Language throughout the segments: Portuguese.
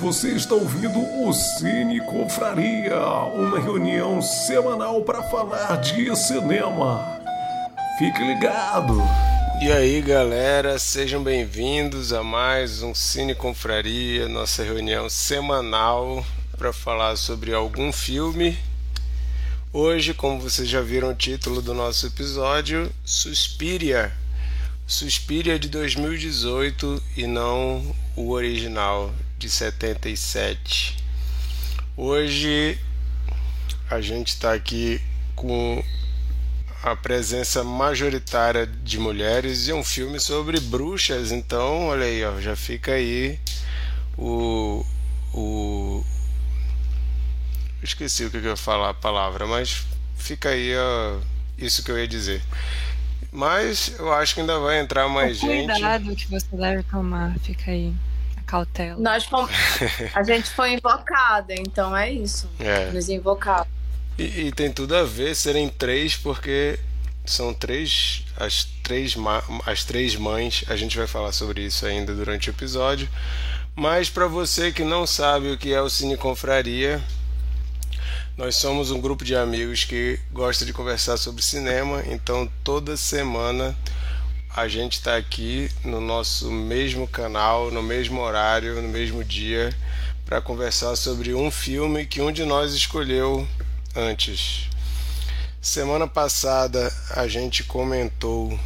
Você está ouvindo o Cine Confraria, uma reunião semanal para falar de cinema. Fique ligado! E aí, galera, sejam bem-vindos a mais um Cine Confraria, nossa reunião semanal para falar sobre algum filme. Hoje, como vocês já viram o título do nosso episódio, Suspiria. Suspiria de 2018 e não o original de 77. Hoje a gente está aqui com a presença majoritária de mulheres e um filme sobre bruxas. Então, olha aí, ó, já fica aí o. o esqueci o que eu ia falar a palavra, mas fica aí ó, isso que eu ia dizer. Mas eu acho que ainda vai entrar mais o gente. Cuidado que você deve tomar, fica aí. A cautela. Nós fomos, a gente foi invocada, então é isso. É. Nos invocaram. E, e, tem tudo a ver serem três, porque são três as três as três mães. A gente vai falar sobre isso ainda durante o episódio. Mas para você que não sabe o que é o Cine Confraria, nós somos um grupo de amigos que gosta de conversar sobre cinema, então toda semana a gente está aqui no nosso mesmo canal, no mesmo horário, no mesmo dia, para conversar sobre um filme que um de nós escolheu antes. Semana passada a gente comentou.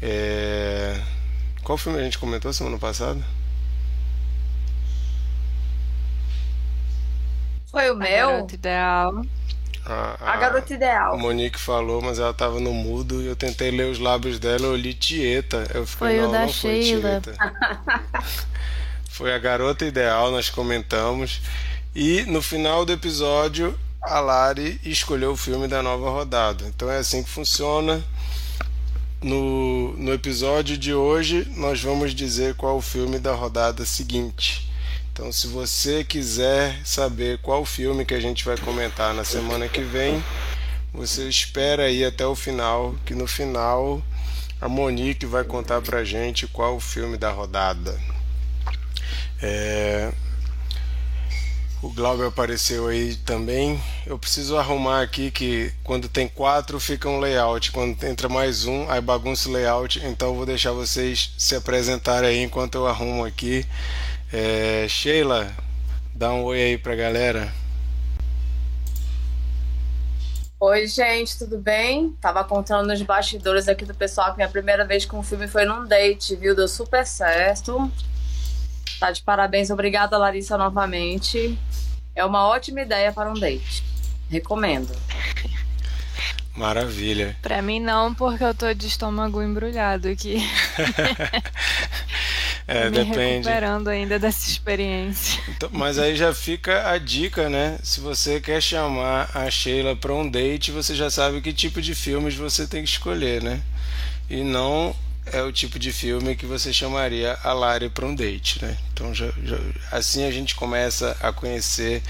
É... Qual filme a gente comentou semana passada? Foi o meu? Ideal. A, a, a, garota ideal. Monique falou, mas ela tava no mudo e eu tentei ler os lábios dela, eu li Tieta. Eu fiquei, foi não, o da não Sheila. Foi, foi a garota ideal, nós comentamos. E no final do episódio, a Lari escolheu o filme da nova rodada. Então é assim que funciona. No, no episódio de hoje, nós vamos dizer qual o filme da rodada seguinte. Então, se você quiser saber qual filme que a gente vai comentar na semana que vem, você espera aí até o final, que no final a Monique vai contar pra gente qual o filme da rodada. É... O Glauber apareceu aí também. Eu preciso arrumar aqui que quando tem quatro fica um layout, quando entra mais um aí bagunça o layout. Então eu vou deixar vocês se apresentarem aí enquanto eu arrumo aqui. É, Sheila, dá um oi aí pra galera. Oi, gente, tudo bem? Tava contando nos bastidores aqui do pessoal que minha primeira vez com o filme foi num date, viu? Deu super certo. Tá de parabéns, obrigada, Larissa, novamente. É uma ótima ideia para um date. Recomendo. Maravilha. Pra mim não, porque eu tô de estômago embrulhado aqui. É, me depende. recuperando ainda dessa experiência. Então, mas aí já fica a dica, né? Se você quer chamar a Sheila para um date, você já sabe que tipo de filmes você tem que escolher, né? E não é o tipo de filme que você chamaria a Lari para um date, né? Então já, já, assim a gente começa a conhecer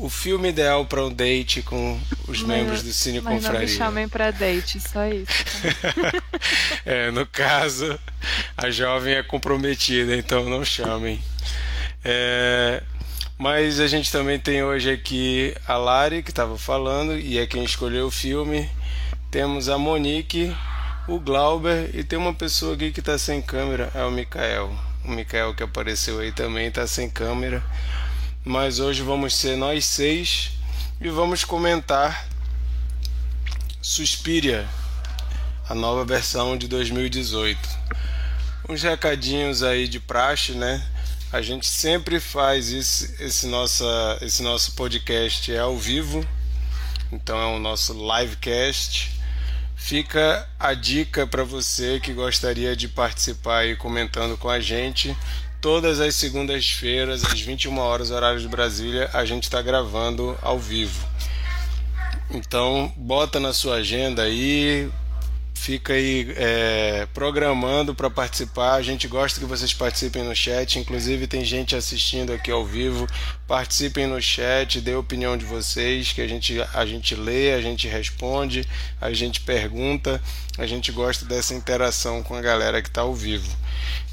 o filme ideal para um date com os mas, membros do Cine mas Confraria. Não me chamem para date, só isso. É, no caso, a jovem é comprometida, então não chamem. É, mas a gente também tem hoje aqui a Lari, que estava falando, e é quem escolheu o filme. Temos a Monique, o Glauber, e tem uma pessoa aqui que está sem câmera, é o Mikael. O Mikael que apareceu aí também está sem câmera mas hoje vamos ser nós seis e vamos comentar Suspiria, a nova versão de 2018. Uns recadinhos aí de praxe, né? A gente sempre faz isso, esse, nossa, esse nosso podcast é ao vivo, então é o nosso livecast. Fica a dica para você que gostaria de participar aí comentando com a gente todas as segundas-feiras, às 21 horas, horário de Brasília, a gente está gravando ao vivo. Então, bota na sua agenda aí, fica aí é, programando para participar. A gente gosta que vocês participem no chat. Inclusive tem gente assistindo aqui ao vivo. Participem no chat, dê a opinião de vocês, que a gente, a gente lê, a gente responde, a gente pergunta. A gente gosta dessa interação com a galera que está ao vivo.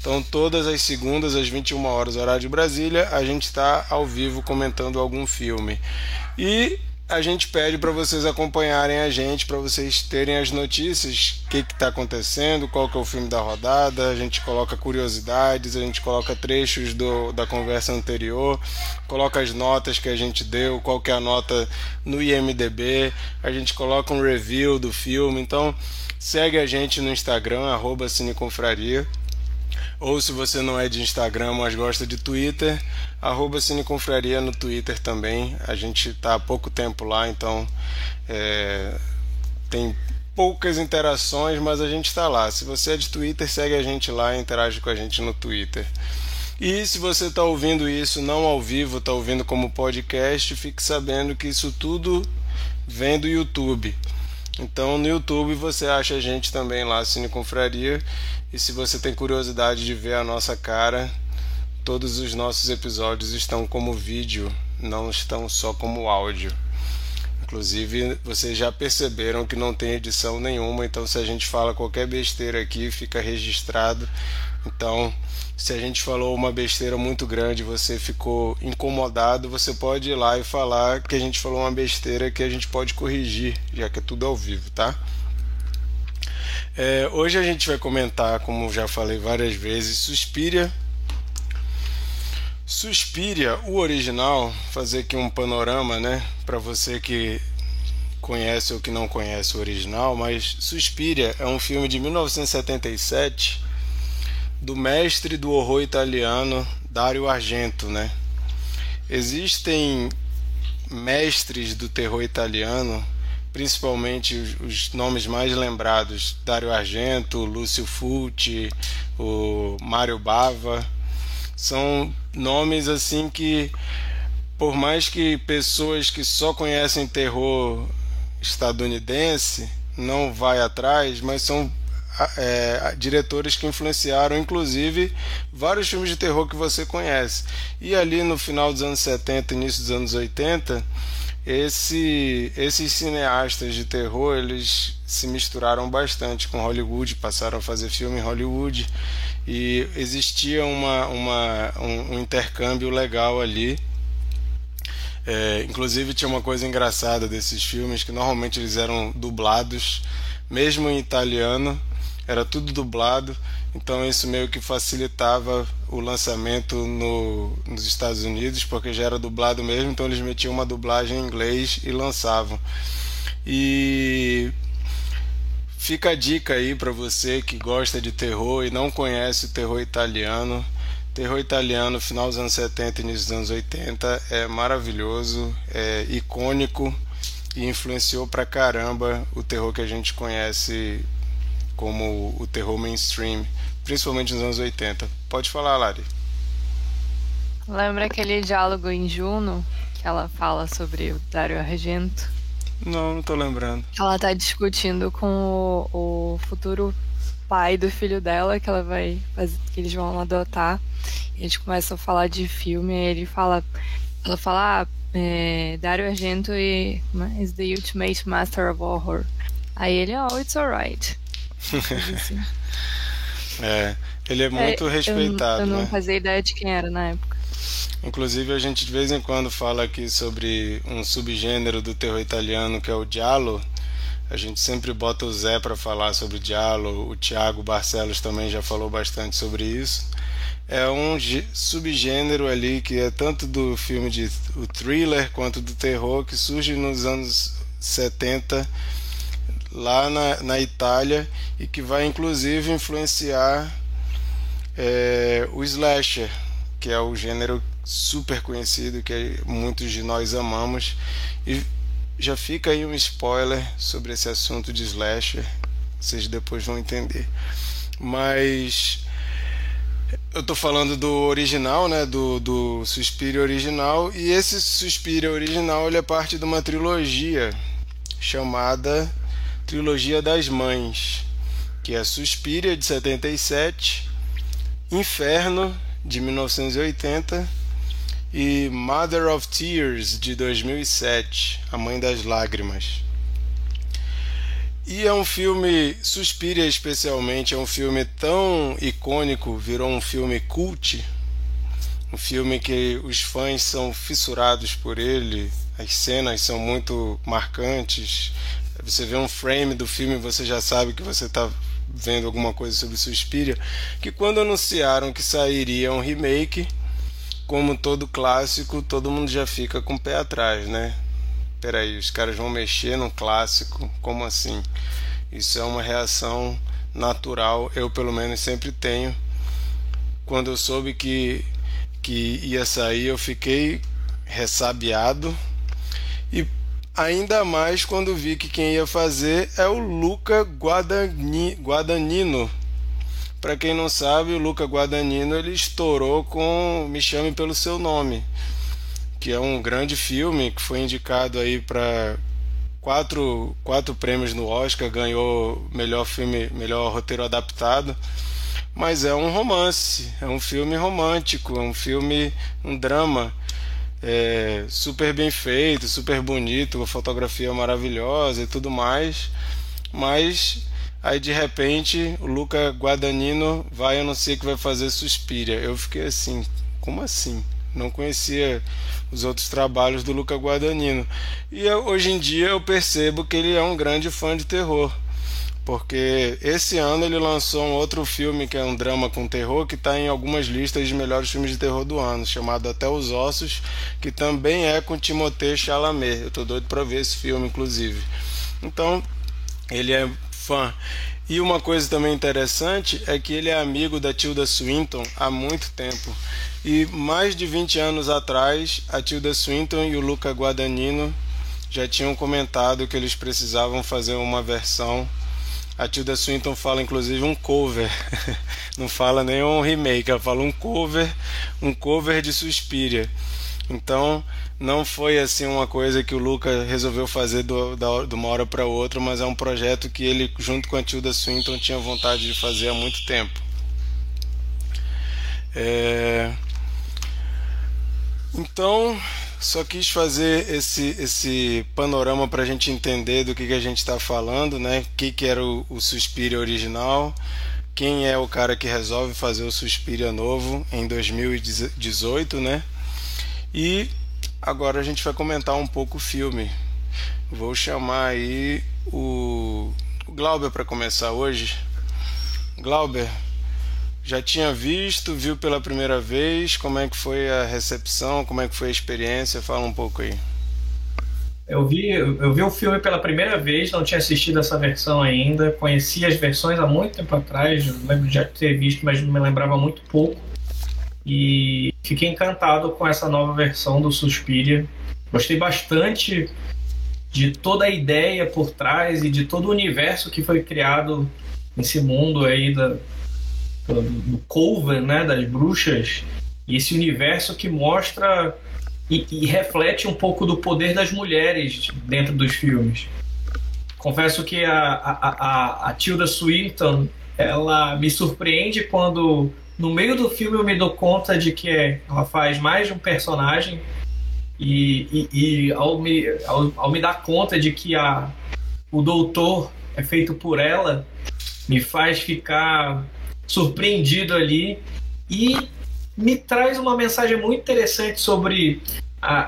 Então todas as segundas às 21 horas horário de Brasília, a gente está ao vivo comentando algum filme. E a gente pede para vocês acompanharem a gente, para vocês terem as notícias, o que está acontecendo, qual que é o filme da rodada, a gente coloca curiosidades, a gente coloca trechos do, da conversa anterior, coloca as notas que a gente deu, qual que é a nota no IMDB, a gente coloca um review do filme, então segue a gente no Instagram, arroba Cineconfraria. Ou se você não é de Instagram, mas gosta de Twitter, arroba Cineconfraria no Twitter também. A gente está há pouco tempo lá, então é, tem poucas interações, mas a gente está lá. Se você é de Twitter, segue a gente lá e interage com a gente no Twitter. E se você está ouvindo isso não ao vivo, está ouvindo como podcast, fique sabendo que isso tudo vem do YouTube. Então no YouTube você acha a gente também lá, Cine Confraria. E se você tem curiosidade de ver a nossa cara, todos os nossos episódios estão como vídeo, não estão só como áudio. Inclusive, vocês já perceberam que não tem edição nenhuma, então se a gente fala qualquer besteira aqui, fica registrado. Então, se a gente falou uma besteira muito grande, você ficou incomodado, você pode ir lá e falar que a gente falou uma besteira que a gente pode corrigir, já que é tudo ao vivo, tá? É, hoje a gente vai comentar, como já falei várias vezes, Suspiria. Suspiria, o original, fazer aqui um panorama, né, para você que conhece ou que não conhece o original, mas Suspiria é um filme de 1977 do mestre do horror italiano Dario Argento, né? Existem mestres do terror italiano, principalmente os, os nomes mais lembrados: Dario Argento, Lúcio Fulci, o Mário Bava. São nomes assim que por mais que pessoas que só conhecem terror estadunidense não vai atrás, mas são é, diretores que influenciaram, inclusive, vários filmes de terror que você conhece. E ali no final dos anos 70, início dos anos 80, esse, esses cineastas de terror eles se misturaram bastante com Hollywood, passaram a fazer filme em Hollywood e existia uma, uma, um, um intercâmbio legal ali. É, inclusive tinha uma coisa engraçada desses filmes que normalmente eles eram dublados, mesmo em italiano, era tudo dublado, então isso meio que facilitava o lançamento no, nos Estados Unidos, porque já era dublado mesmo, então eles metiam uma dublagem em inglês e lançavam. E fica a dica aí para você que gosta de terror e não conhece o terror italiano. Terror italiano, final dos anos 70 e início dos anos 80, é maravilhoso, é icônico e influenciou pra caramba o terror que a gente conhece como o terror mainstream, principalmente nos anos 80. Pode falar, Lari. Lembra aquele diálogo em Juno que ela fala sobre o Dario Argento? Não, não tô lembrando. Ela tá discutindo com o, o futuro pai do filho dela que ela vai fazer, que eles vão adotar. E eles começam a falar de filme, e ele fala, ela fala, ah, é, Dario Argento is the ultimate master of horror. Aí ele, oh, it's alright. É, ele é muito é, respeitado. Eu, eu não né? fazia ideia de quem era na época. Inclusive a gente de vez em quando fala aqui sobre um subgênero do terror italiano que é o giallo. A gente sempre bota o Zé para falar sobre o giallo, o Thiago Barcelos também já falou bastante sobre isso. É um subgênero ali que é tanto do filme de o thriller quanto do terror que surge nos anos 70 lá na, na Itália e que vai inclusive influenciar é, o slasher, que é o gênero super conhecido que muitos de nós amamos. E já fica aí um spoiler sobre esse assunto de slasher, vocês depois vão entender. Mas eu tô falando do original, né, do, do Suspiria original, e esse Suspiria original ele é parte de uma trilogia chamada Trilogia das Mães. que é Suspiria de 77, Inferno de 1980 e Mother of Tears de 2007, A Mãe das Lágrimas. E é um filme, Suspiria especialmente, é um filme tão icônico, virou um filme cult, um filme que os fãs são fissurados por ele, as cenas são muito marcantes. Você vê um frame do filme, você já sabe que você está vendo alguma coisa sobre Suspiria. Que quando anunciaram que sairia um remake, como todo clássico, todo mundo já fica com o pé atrás, né? Peraí, os caras vão mexer no clássico? Como assim? Isso é uma reação natural, eu pelo menos sempre tenho. Quando eu soube que que ia sair, eu fiquei ressabiado e ainda mais quando vi que quem ia fazer é o Luca Guadagnino. Para quem não sabe, o Luca Guadagnino ele estourou com Me Chame pelo Seu Nome, que é um grande filme que foi indicado aí para quatro, quatro prêmios no Oscar, ganhou melhor filme, melhor roteiro adaptado. Mas é um romance, é um filme romântico, é um filme, um drama é, super bem feito, super bonito, fotografia maravilhosa e tudo mais, mas aí de repente o Luca Guadagnino vai anunciar que vai fazer Suspiria. Eu fiquei assim, como assim? Não conhecia os outros trabalhos do Luca Guadagnino. E eu, hoje em dia eu percebo que ele é um grande fã de terror porque esse ano ele lançou um outro filme que é um drama com terror que está em algumas listas de melhores filmes de terror do ano, chamado Até os Ossos, que também é com Timothée Chalamet. Eu tô doido para ver esse filme, inclusive. Então, ele é fã. E uma coisa também interessante é que ele é amigo da Tilda Swinton há muito tempo. E mais de 20 anos atrás, a Tilda Swinton e o Luca Guadagnino já tinham comentado que eles precisavam fazer uma versão a Tilda Swinton fala inclusive um cover, não fala nem um remake, ela fala um cover, um cover de Suspiria. Então não foi assim uma coisa que o Luca resolveu fazer do, da, de uma hora para outra, mas é um projeto que ele, junto com a Tilda Swinton, tinha vontade de fazer há muito tempo. É... Então, só quis fazer esse, esse panorama para a gente entender do que, que a gente está falando, né? O que, que era o, o Suspiria original, quem é o cara que resolve fazer o Suspiria novo em 2018, né? E agora a gente vai comentar um pouco o filme. Vou chamar aí o Glauber para começar hoje. Glauber, já tinha visto, viu pela primeira vez, como é que foi a recepção, como é que foi a experiência, fala um pouco aí. Eu vi, eu vi o filme pela primeira vez, não tinha assistido essa versão ainda, conheci as versões há muito tempo atrás, lembro de já ter visto, mas me lembrava muito pouco. E fiquei encantado com essa nova versão do Suspiria. Gostei bastante de toda a ideia por trás e de todo o universo que foi criado nesse mundo aí da, do Coven, né, das bruxas, e esse universo que mostra e, e, reflete um pouco do poder das mulheres dentro dos filmes. Confesso que a, a, a, a Tilda Swinton ela me surpreende quando no meio do filme eu me dou conta de que ela faz mais de um personagem e, e, e ao, me, ao, ao, me dar conta de que a, o doutor é feito por ela me faz ficar surpreendido ali e me traz uma mensagem muito interessante sobre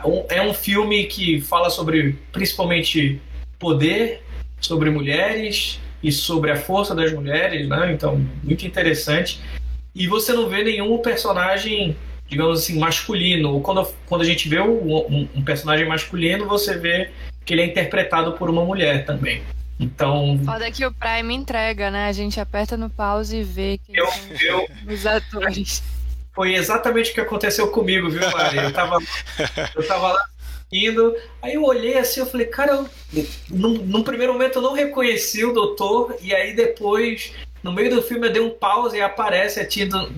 um, é um filme que fala sobre principalmente poder, sobre mulheres e sobre a força das mulheres, né? Então muito interessante. E você não vê nenhum personagem, digamos assim, masculino. Quando, quando a gente vê um, um personagem masculino, você vê que ele é interpretado por uma mulher também. Então. Foda que o Prime entrega, né? A gente aperta no pause e vê que eu, eu, os atores. Foi exatamente o que aconteceu comigo, viu, Mari? Eu tava, eu tava lá indo, aí eu olhei assim, eu falei, cara, eu, num, num primeiro momento eu não reconheci o doutor, e aí depois, no meio do filme, eu dei um pause e aparece a Tilda,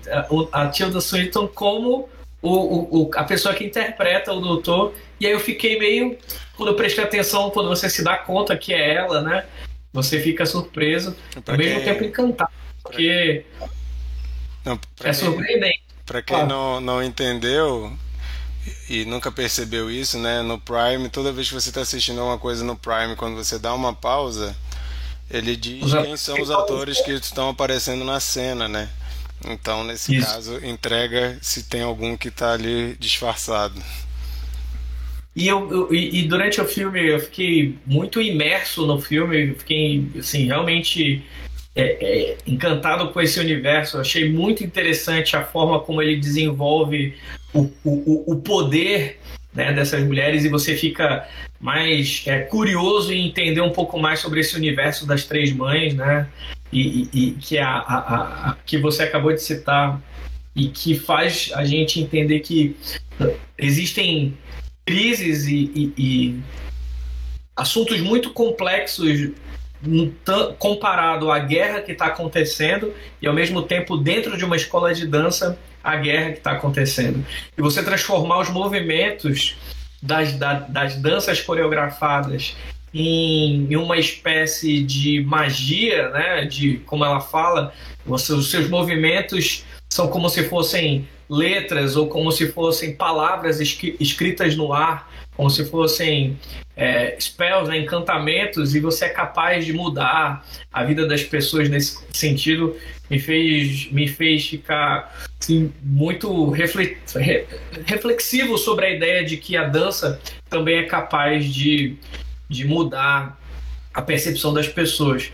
a, a Tilda Swinton como o, o, a pessoa que interpreta o doutor. E aí eu fiquei meio. Quando eu prestei atenção, quando você se dá conta que é ela, né? você fica surpreso, ao mesmo quem... tempo encantado, porque não, é surpreendente. Para quem não, não entendeu e nunca percebeu isso, né? No Prime, toda vez que você está assistindo uma coisa no Prime, quando você dá uma pausa, ele diz quem são os atores que estão aparecendo na cena, né? Então, nesse isso. caso, entrega se tem algum que está ali disfarçado. E, eu, eu, e durante o filme eu fiquei muito imerso no filme, eu fiquei assim, realmente é, é, encantado com esse universo. Eu achei muito interessante a forma como ele desenvolve o, o, o poder né, dessas mulheres e você fica mais é, curioso em entender um pouco mais sobre esse universo das três mães, né? E, e, que, a, a, a, que você acabou de citar e que faz a gente entender que existem crises e, e, assuntos muito complexos comparado à guerra que está acontecendo e ao mesmo tempo dentro de uma escola de dança a guerra que está acontecendo. E você transformar os movimentos das, das danças coreografadas em, uma espécie de magia, né? De como ela fala, você, os seus movimentos são como se fossem letras ou como se fossem palavras escritas no ar, como se fossem é, spells, né, encantamentos, e você é capaz de mudar a vida das pessoas nesse sentido, me fez, me fez ficar assim, muito reflexivo sobre a ideia de que a dança também é capaz de, de mudar a percepção das pessoas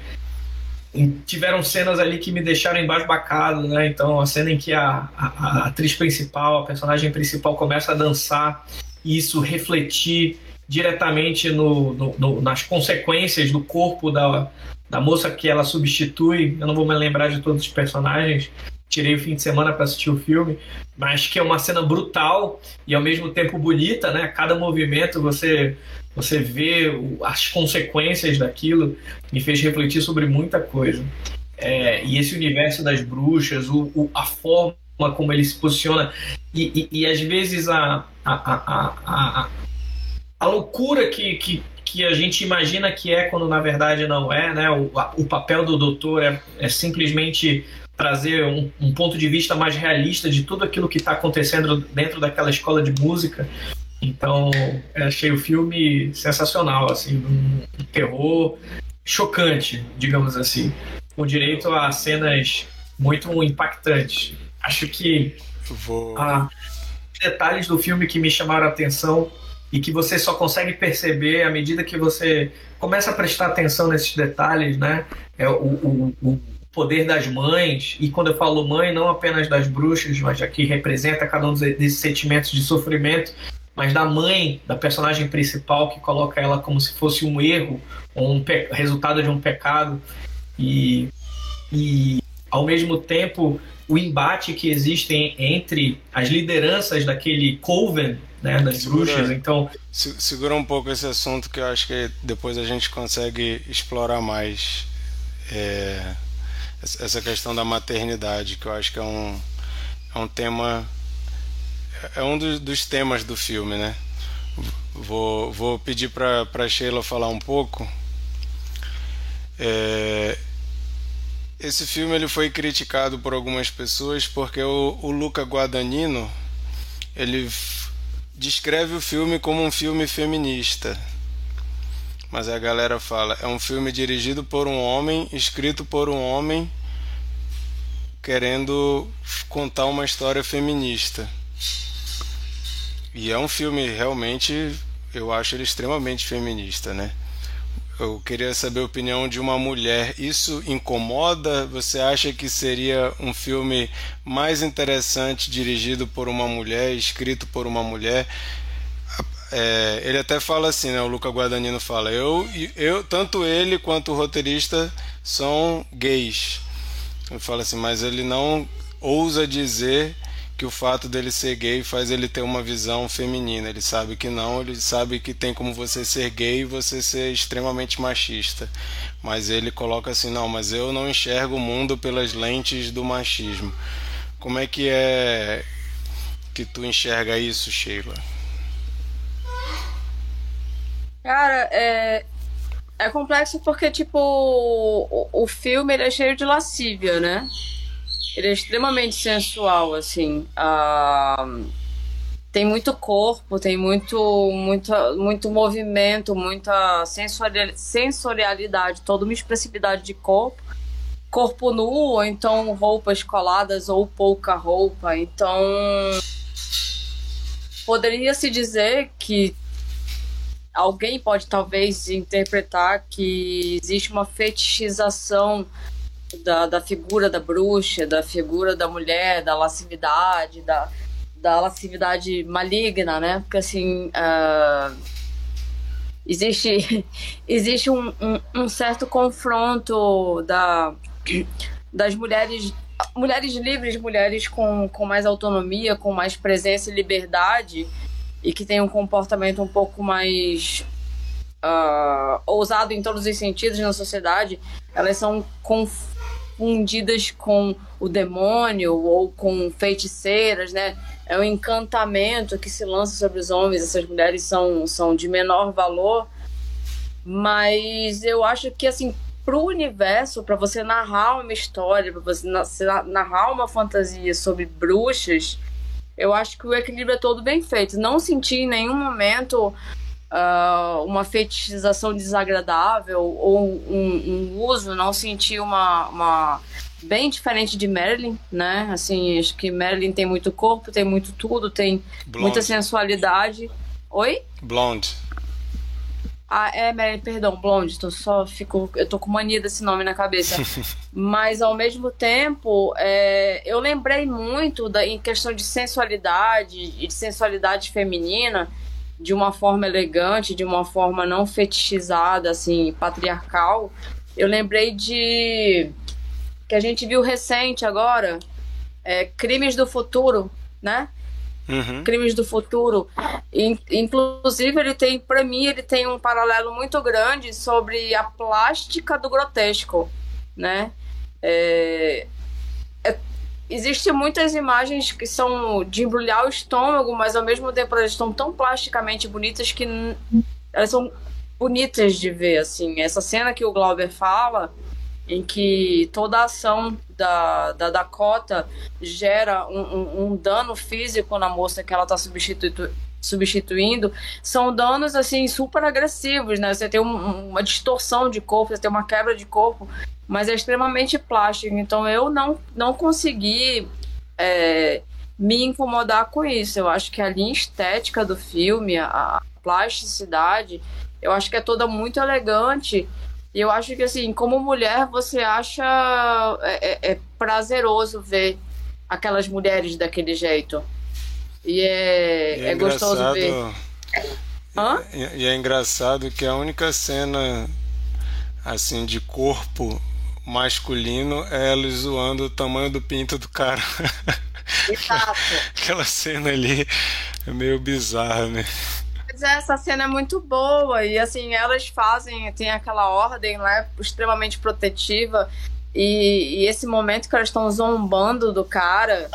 tiveram cenas ali que me deixaram embasbacado, né? Então, a cena em que a, a, a, atriz principal, a personagem principal começa a dançar e isso refletir diretamente no, no, no, nas consequências do corpo da, da moça que ela substitui. Eu não vou me lembrar de todos os personagens, tirei o fim de semana para assistir o filme, mas que é uma cena brutal e ao mesmo tempo bonita, né? Cada movimento você você vê as consequências daquilo, me fez refletir sobre muita coisa. É, e esse universo das bruxas, o, o, a forma como ele se posiciona, e, e, e às vezes a, a, a, a, a loucura que, que, que a gente imagina que é quando na verdade não é, né? O, o papel do doutor é, é simplesmente trazer um, um, ponto de vista mais realista de tudo aquilo que está acontecendo dentro daquela escola de música então, achei o filme sensacional, assim, um, terror chocante, digamos assim, com direito a cenas muito impactantes. Acho que Vou... a, detalhes do filme que me chamaram a atenção e que você só consegue perceber à medida que você começa a prestar atenção nesses detalhes, né? É o, o, o poder das mães, e quando eu falo mãe, não apenas das bruxas, mas aqui representa cada um desses sentimentos de sofrimento mas da mãe da personagem principal que coloca ela como se fosse um erro ou um resultado de um pecado. E, e ao mesmo tempo o embate que existe entre as lideranças daquele coven né, das segura, bruxas então segura um pouco esse assunto que eu acho que depois a gente consegue explorar mais é, essa questão da maternidade que eu acho que é um, é um tema é um dos, dos temas do filme, né? Vou, vou pedir para Sheila falar um pouco. É, esse filme ele foi criticado por algumas pessoas porque o, o Luca Guadagnino ele descreve o filme como um filme feminista. Mas a galera fala, é um filme dirigido por um homem, escrito por um homem, querendo contar uma história feminista. E é um filme realmente, eu acho ele extremamente feminista, né? Eu queria saber a opinião de uma mulher. Isso incomoda? Você acha que seria um filme mais interessante dirigido por uma mulher, escrito por uma mulher? É, ele até fala assim, né? O Luca Guadagnino fala: eu, eu, tanto ele quanto o roteirista são gays. Ele fala assim, mas ele não ousa dizer que o fato dele ser gay faz ele ter uma visão feminina. Ele sabe que não, ele sabe que tem como você ser gay e você ser extremamente machista. Mas ele coloca assim: não, mas eu não enxergo o mundo pelas lentes do machismo. Como é que é que tu enxerga isso, Sheila? Cara, é, É complexo porque, tipo, o, o filme ele é cheio de lascívia, né? Ele é extremamente sensual, assim. Uh, tem muito corpo, tem muito, muito, muito movimento, muita sensorialidade, toda uma expressividade de corpo. Corpo nu, ou então roupas coladas ou pouca roupa. Então, poderia se dizer que alguém pode talvez interpretar que existe uma fetichização da, da figura da bruxa, da figura da mulher, da lascividade, da, da lascividade maligna, né? Porque assim. Uh, existe existe um, um, um, certo confronto da, das mulheres mulheres livres, mulheres com, com mais autonomia, com mais presença e liberdade e que têm um comportamento um pouco mais uh, ousado em todos os sentidos na sociedade, elas são confundidas com o demônio ou com feiticeiras, né? É um encantamento que se lança sobre os homens. Essas mulheres são, são de menor valor, mas eu acho que assim para o universo, para você narrar uma história, para você narrar uma fantasia sobre bruxas, eu acho que o equilíbrio é todo bem feito. Não senti em nenhum momento uh, uma fetichização desagradável ou um, um, uso, não senti uma, uma bem diferente de Marilyn, né? Assim, acho que Marilyn tem muito corpo, tem muito tudo, tem Blonde. muita sensualidade. Oi? Blonde. Ah, é, Marilyn, perdão, Blonde, tô só fico, eu tô com mania desse nome na cabeça. Mas ao mesmo tempo, é, eu lembrei muito da, em questão de sensualidade e de sensualidade feminina, de uma forma elegante, de uma forma não fetichizada, assim, patriarcal. Eu lembrei de que a gente viu recente agora, é, Crimes do Futuro, né? Uhum. Crimes do Futuro. Inclusive, ele tem, para mim, ele tem um paralelo muito grande sobre a plástica do grotesco, né? É, é, Existem muitas imagens que são de embrulhar o estômago, mas ao mesmo tempo elas estão tão plasticamente bonitas que elas são bonitas de ver, assim. Essa cena que o Glauber fala, em que toda a ação da, da Dakota gera um, um, um dano físico na moça que ela está substitu substituindo, são danos assim super agressivos, né? Você tem um, uma distorção de corpo, você tem uma quebra de corpo, mas é extremamente plástico. Então eu não, não consegui é, me incomodar com isso. Eu acho que a linha estética do filme, a plasticidade, eu acho que é toda muito elegante e eu acho que, assim, como mulher, você acha é, é, é ver aquelas mulheres daquele jeito. E é, é, é gostoso ver. Hã? E, e é engraçado que a única cena assim de corpo masculino é eles zoando o tamanho do pinto do cara. Exato. Aquela cena ali é meio bizarra, né? Mas essa cena é muito boa e assim, elas fazem, tem aquela ordem lá extremamente protetiva e, e esse momento que elas estão zombando do cara,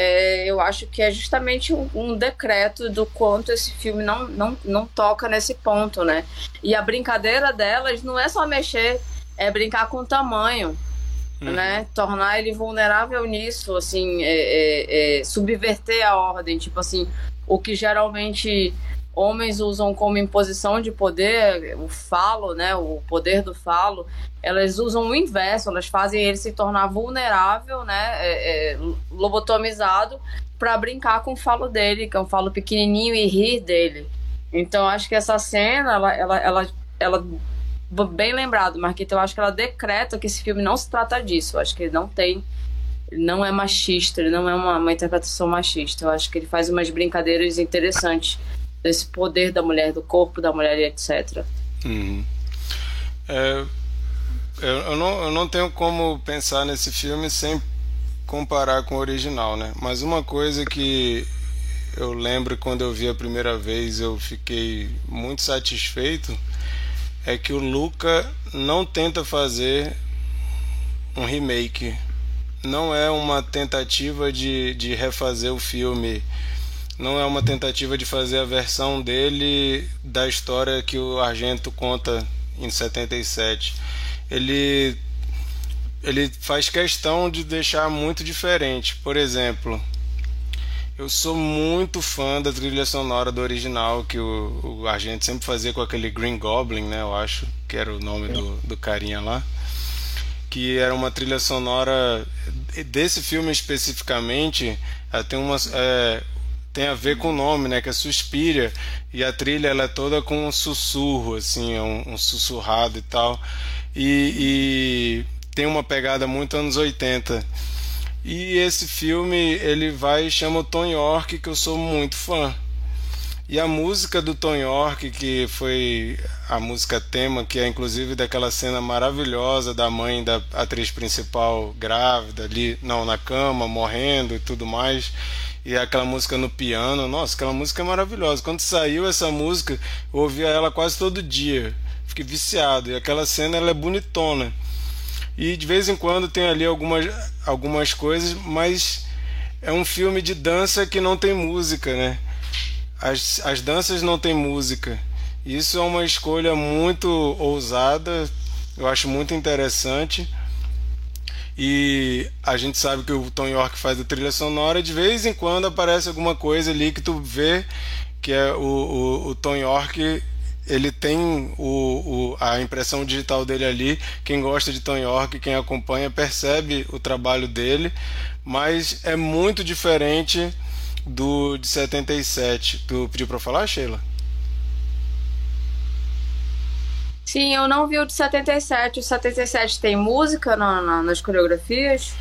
é, eu acho que é justamente um, um, decreto do quanto esse filme não, não, não toca nesse ponto, né? E a brincadeira delas não é só mexer, é brincar com o tamanho. Uhum. Né? Tornar ele vulnerável nisso, assim, é, é, é, subverter a ordem, tipo assim, o que geralmente homens usam como imposição de poder o falo, né, o poder do falo, elas usam o inverso, elas fazem ele se tornar vulnerável, né, é, é, lobotomizado, para brincar com o falo dele, que é um falo pequenininho e rir dele. Então acho que essa cena, ela, ela, ela, ela bem lembrado, Marquita, eu acho que ela decreta que esse filme não se trata disso. Eu acho que ele não tem não é machista, ele não é uma, uma interpretação machista. Eu acho que ele faz umas brincadeiras interessantes desse poder da mulher, do corpo da mulher, etc. Uhum. É, eu, não, eu não tenho como pensar nesse filme sem comparar com o original, né? Mas uma coisa que eu lembro quando eu vi a primeira vez, eu fiquei muito satisfeito, é que o Luca não tenta fazer um remake. Não é uma tentativa de, de refazer o filme não é uma tentativa de fazer a versão dele da história que o Argento conta em 77. Ele ele faz questão de deixar muito diferente. Por exemplo, eu sou muito fã da trilha sonora do original que o, o Argento sempre fazia com aquele Green Goblin, né? Eu acho que era o nome do, do carinha lá. Que era uma trilha sonora desse filme especificamente. Tem umas, é, tem a ver com o nome, né? Que é Suspiria. E a trilha ela é toda com um sussurro, assim, é um, um sussurrado e tal. E, e, tem uma pegada muito anos 80. E esse filme ele vai e chama o Tom York, que eu sou muito fã. E a música do Tom York, que foi a música tema, que é inclusive daquela cena maravilhosa da mãe da atriz principal grávida ali, não, na cama, morrendo e tudo mais e aquela música no piano. Nossa, aquela música é maravilhosa. Quando saiu essa música, eu ouvia ela quase todo dia. Fiquei viciado. E aquela cena ela é bonitona. E de vez em quando tem ali algumas, algumas coisas, mas é um filme de dança que não tem música, né? As, as danças não tem música. Isso é uma escolha muito ousada, eu acho muito interessante. E a gente sabe que o Tom York faz a trilha sonora, de vez em quando aparece alguma coisa ali que tu vê que é o, o, o Tom York ele tem o, o, a impressão digital dele ali. Quem gosta de Tom York, quem acompanha, percebe o trabalho dele, mas é muito diferente do de 77. Tu pediu para falar, Sheila? Sim, eu não vi o de 77. O 77 tem música na, na, nas coreografias?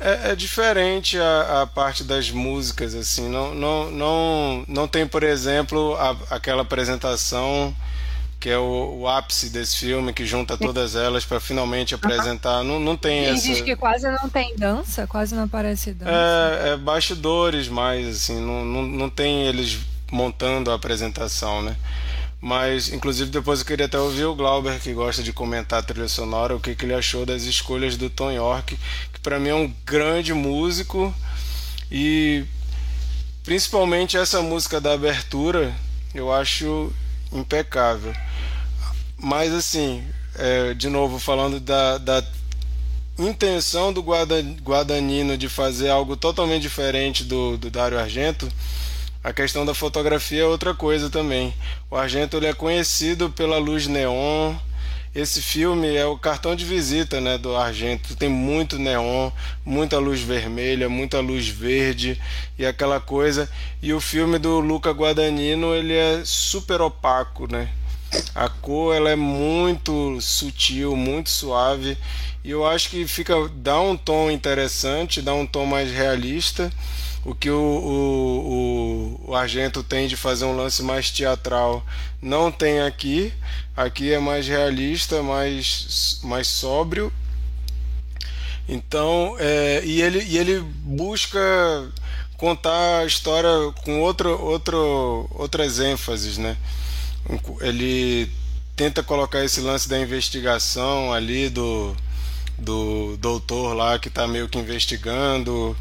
É, é diferente a, a, parte das músicas, assim. Não, não, não, não tem, por exemplo, a, aquela apresentação que é o, o, ápice desse filme, que junta todas elas para finalmente apresentar. Não, não tem Quem essa. diz que quase não tem dança, quase não aparece dança. É, é bastidores mais, assim, não, não, não tem eles montando a apresentação, né? Mas, inclusive, depois eu queria até ouvir o Glauber, que gosta de comentar a trilha sonora, o que, que ele achou das escolhas do Tom York, que para mim é um grande músico e principalmente essa música da abertura eu acho impecável. Mas, assim, é, de novo, falando da, da intenção do Guadagnino de fazer algo totalmente diferente do, do Dario Argento a questão da fotografia é outra coisa também. O Argento ele é conhecido pela luz neon. Esse filme é o cartão de visita né, do Argento. Tem muito neon, muita luz vermelha, muita luz verde e aquela coisa. E o filme do Luca Guadagnino ele é super opaco, né? A cor ela é muito sutil, muito suave e eu acho que fica dá um tom interessante, dá um tom mais realista o que o, o, o, Argento tem de fazer um lance mais teatral não tem aqui. Aqui é mais realista, mais, mais sóbrio. Então, é, e, ele, e ele busca contar a história com outro, outro, outras ênfases, né? Ele tenta colocar esse lance da investigação ali do, do doutor lá que está meio que investigando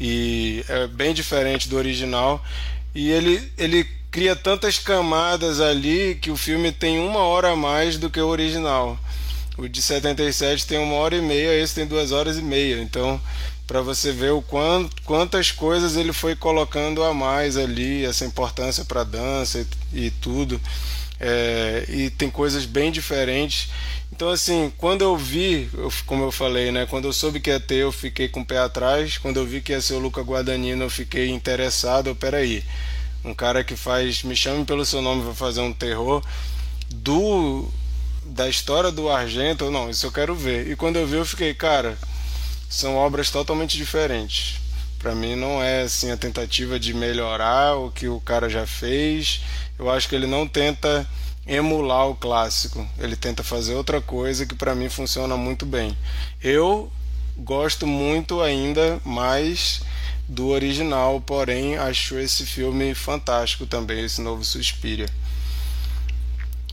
e é bem diferente do original. E ele, ele cria tantas camadas ali que o filme tem uma hora a mais do que o original. O de 77 tem uma hora e meia, esse tem duas horas e meia. Então, para você ver o quanto, quantas coisas ele foi colocando a mais ali, essa importância para dança e, e tudo. É, e tem coisas bem diferentes. Então, assim, quando eu vi, eu, como eu falei, né? Quando eu soube que ia ter, eu fiquei com o pé atrás. Quando eu vi que ia ser o Luca Guadagnino, eu fiquei interessado. Eu, peraí, um cara que faz Me Chame Pelo Seu Nome vai fazer um terror do da história do Argento, não, isso eu quero ver. E quando eu vi, eu fiquei, cara, são obras totalmente diferentes. Para mim não é assim a tentativa de melhorar o que o cara já fez. Eu acho que ele não tenta emular o clássico. Ele tenta fazer outra coisa que para mim funciona muito bem. Eu gosto muito ainda mais do original, porém acho esse filme fantástico também, esse novo Suspiria.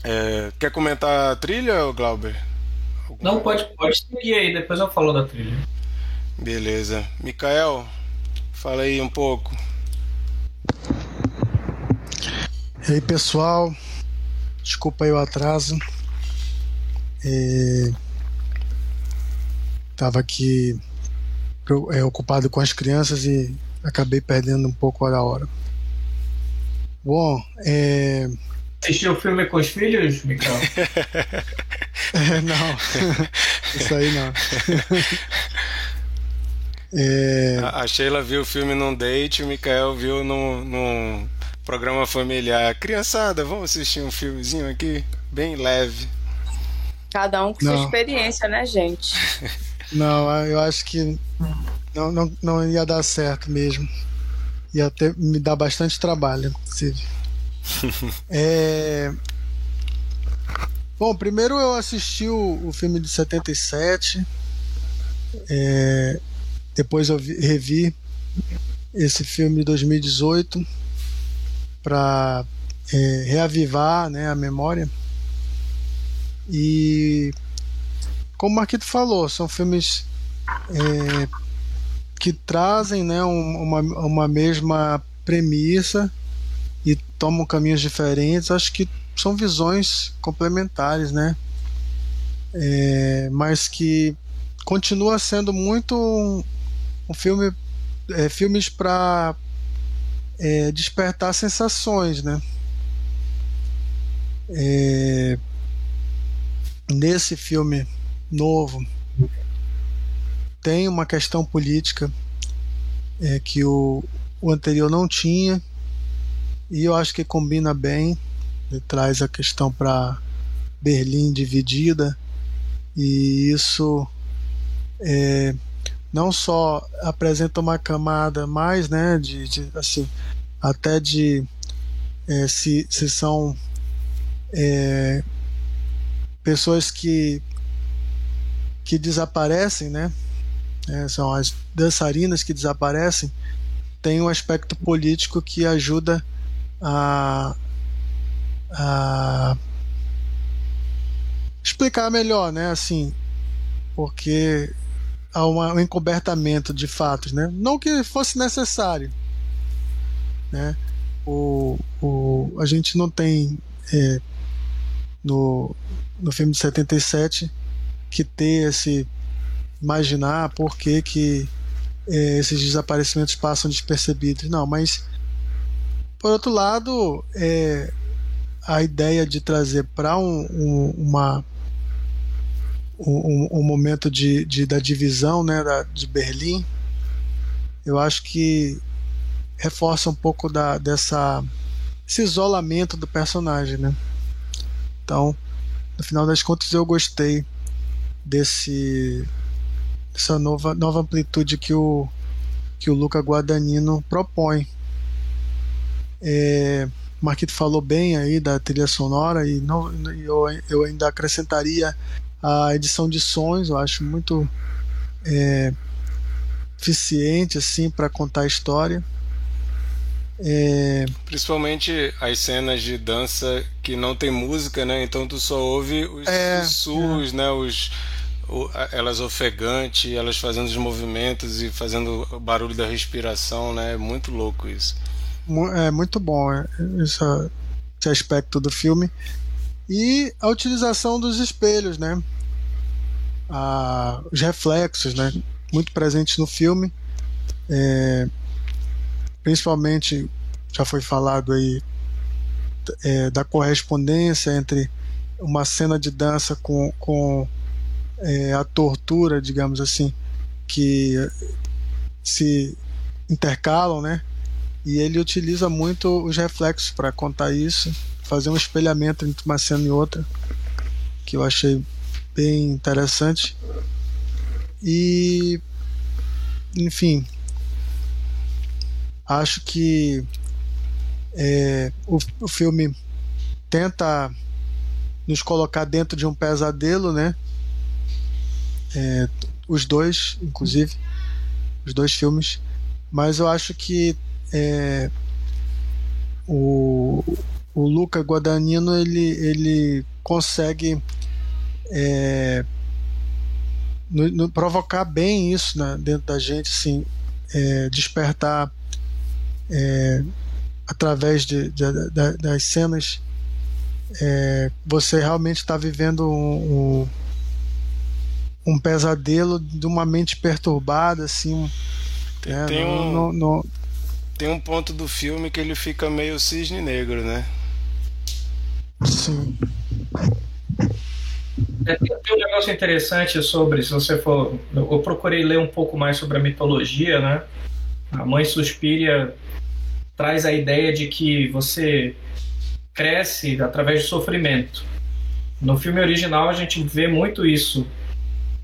É, quer comentar a trilha, Glauber? Não, pode, pode seguir aí, depois eu falo da trilha. Beleza. Mikael, fala aí um pouco. E aí, pessoal, Desculpa aí o atraso. Estava aqui é, ocupado com as crianças e acabei perdendo um pouco a hora. Bom, é... Assistiu o filme com os filhos, Mikael? é, não, isso aí não. é... a, a Sheila viu o filme num date, o Mikael viu num, num programa familiar. Criançada, vamos assistir um filmezinho aqui, bem leve. Cada um com não. sua experiência, né, gente? Não, eu acho que não, não, não ia dar certo mesmo. Ia ter, me dar bastante trabalho, inclusive. é... Bom, primeiro eu assisti o, o filme de 77. É... Depois eu vi, revi esse filme de 2018 para é, reavivar né, a memória. E como o Marquito falou, são filmes é, que trazem né, uma, uma mesma premissa e tomam caminhos diferentes. Acho que são visões complementares, né? É, mas que continua sendo muito um, um filme é, filmes para é, despertar sensações, né? É, nesse filme novo tem uma questão política é, que o, o anterior não tinha e eu acho que combina bem ele traz a questão para Berlim dividida e isso é, não só apresenta uma camada mais né de, de assim até de é, se, se são é, pessoas que que desaparecem, né? É, são as dançarinas que desaparecem, tem um aspecto político que ajuda a, a explicar melhor, né? Assim, porque há uma, um encobertamento de fatos, né? Não que fosse necessário, né? O, o, a gente não tem é, no, no filme de 77 que ter esse imaginar por que, que é, esses desaparecimentos passam despercebidos. Não, mas por outro lado, é, a ideia de trazer para um, um, uma um, um, momento de, de, da divisão né, da, de Berlim, eu acho que reforça um pouco da, dessa esse isolamento do personagem, né? Então, no final das contas, eu gostei desse essa nova, nova amplitude que o que o Luca Guadagnino propõe. É, Marquito falou bem aí da trilha sonora e não, eu, eu ainda acrescentaria a edição de sons, eu acho muito é, eficiente assim para contar a história. É... Principalmente as cenas de dança que não tem música, né? Então tu só ouve os é, sussurros, é. né? Os, elas ofegante, elas fazendo os movimentos e fazendo o barulho da respiração, né? É muito louco isso. É muito bom é, esse, esse aspecto do filme. E a utilização dos espelhos, né? Os reflexos, né? Muito presentes no filme. É, principalmente, já foi falado aí, é, da correspondência entre uma cena de dança com, com é, a tortura, digamos assim, que se intercalam, né? E ele utiliza muito os reflexos para contar isso, fazer um espelhamento entre uma cena e outra, que eu achei bem interessante. E, enfim, acho que é, o, o filme tenta nos colocar dentro de um pesadelo, né? É, os dois, inclusive, os dois filmes. Mas eu acho que é, o, o Luca Guadagnino ele, ele consegue é, no, no, provocar bem isso né, dentro da gente, assim, é, despertar é, através de, de, de, das cenas é, você realmente está vivendo um, um, um, pesadelo de uma mente perturbada, assim. Tem, é, tem um, no, no... tem um ponto do filme que ele fica meio cisne negro, né? Sim. É, tem um negócio interessante sobre, se você for. Eu procurei ler um pouco mais sobre a mitologia, né? A mãe Suspiria traz a ideia de que você cresce através de sofrimento. No filme original a gente vê muito isso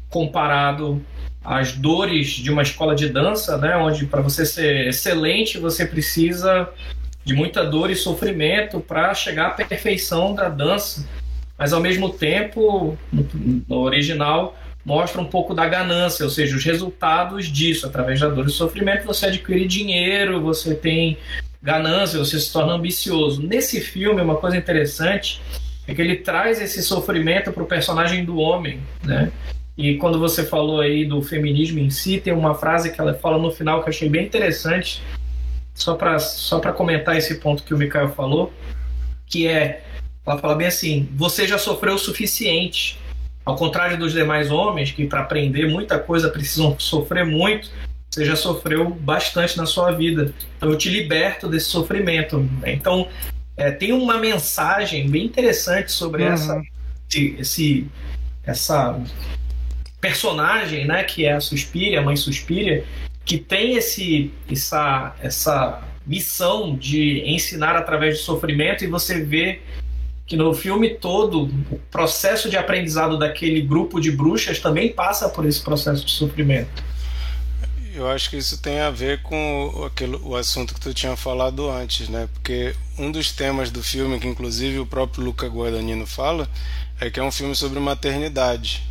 comparado às dores de uma escola de dança, né, onde para você ser excelente você precisa de muita dor e sofrimento para chegar à perfeição da dança. Mas ao mesmo tempo, no original, mostra um pouco da ganância, ou seja, os resultados disso, através da dor e sofrimento, você adquire dinheiro, você tem ganância, você se torna ambicioso. Nesse filme, uma coisa interessante é que ele traz esse sofrimento para o personagem do homem, né? E quando você falou aí do feminismo em si, tem uma frase que ela fala no final que eu achei bem interessante, só para só comentar esse ponto que o Mikael falou, que é, ela fala bem assim, você já sofreu o suficiente, ao contrário dos demais homens, que para aprender muita coisa precisam sofrer muito, você já sofreu bastante na sua vida. Então eu te liberto desse sofrimento. Então é, tem uma mensagem bem interessante sobre uhum. essa, esse, essa personagem, né, que é a Suspiria, a mãe Suspiria, que tem esse, essa, essa missão de ensinar através de sofrimento e você vê que no filme todo o processo de aprendizado daquele grupo de bruxas também passa por esse processo de sofrimento. Eu acho que isso tem a ver com aquele, o assunto que tu tinha falado antes, né? Porque um dos temas do filme, que inclusive o próprio Luca Guadagnino fala, é que é um filme sobre maternidade.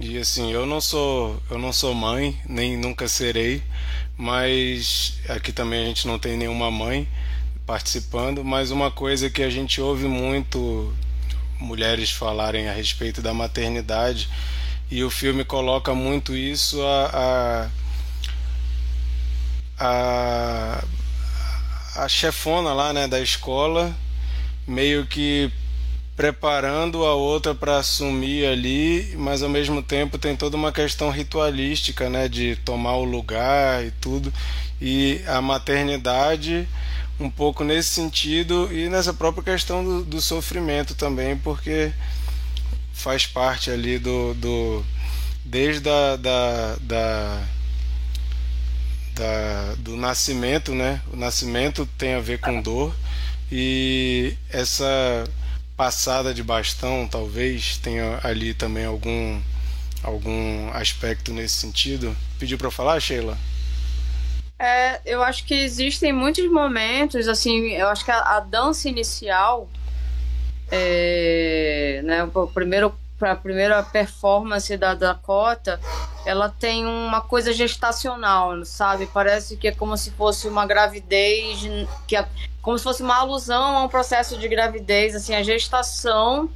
E assim, eu não sou, eu não sou mãe, nem nunca serei, mas aqui também a gente não tem nenhuma mãe participando, mas uma coisa que a gente ouve muito mulheres falarem a respeito da maternidade e o filme coloca muito isso a, a a, a chefona lá, né, da escola, meio que preparando a outra para assumir ali, mas ao mesmo tempo tem toda uma questão ritualística, né, de tomar o lugar e tudo. E a maternidade um pouco nesse sentido e nessa própria questão do, do sofrimento também, porque faz parte ali do, do desde a, da, da da, do nascimento, né? O nascimento tem a ver com dor e essa passada de bastão talvez tenha ali também algum algum aspecto nesse sentido. Pediu para falar, Sheila? É, eu acho que existem muitos momentos, assim, eu acho que a, a dança inicial, é, né, o primeiro para a primeira performance da Dakota, ela tem uma coisa gestacional, sabe? Parece que é como se fosse uma gravidez, que é, como se fosse uma alusão a um processo de gravidez, assim, a gestação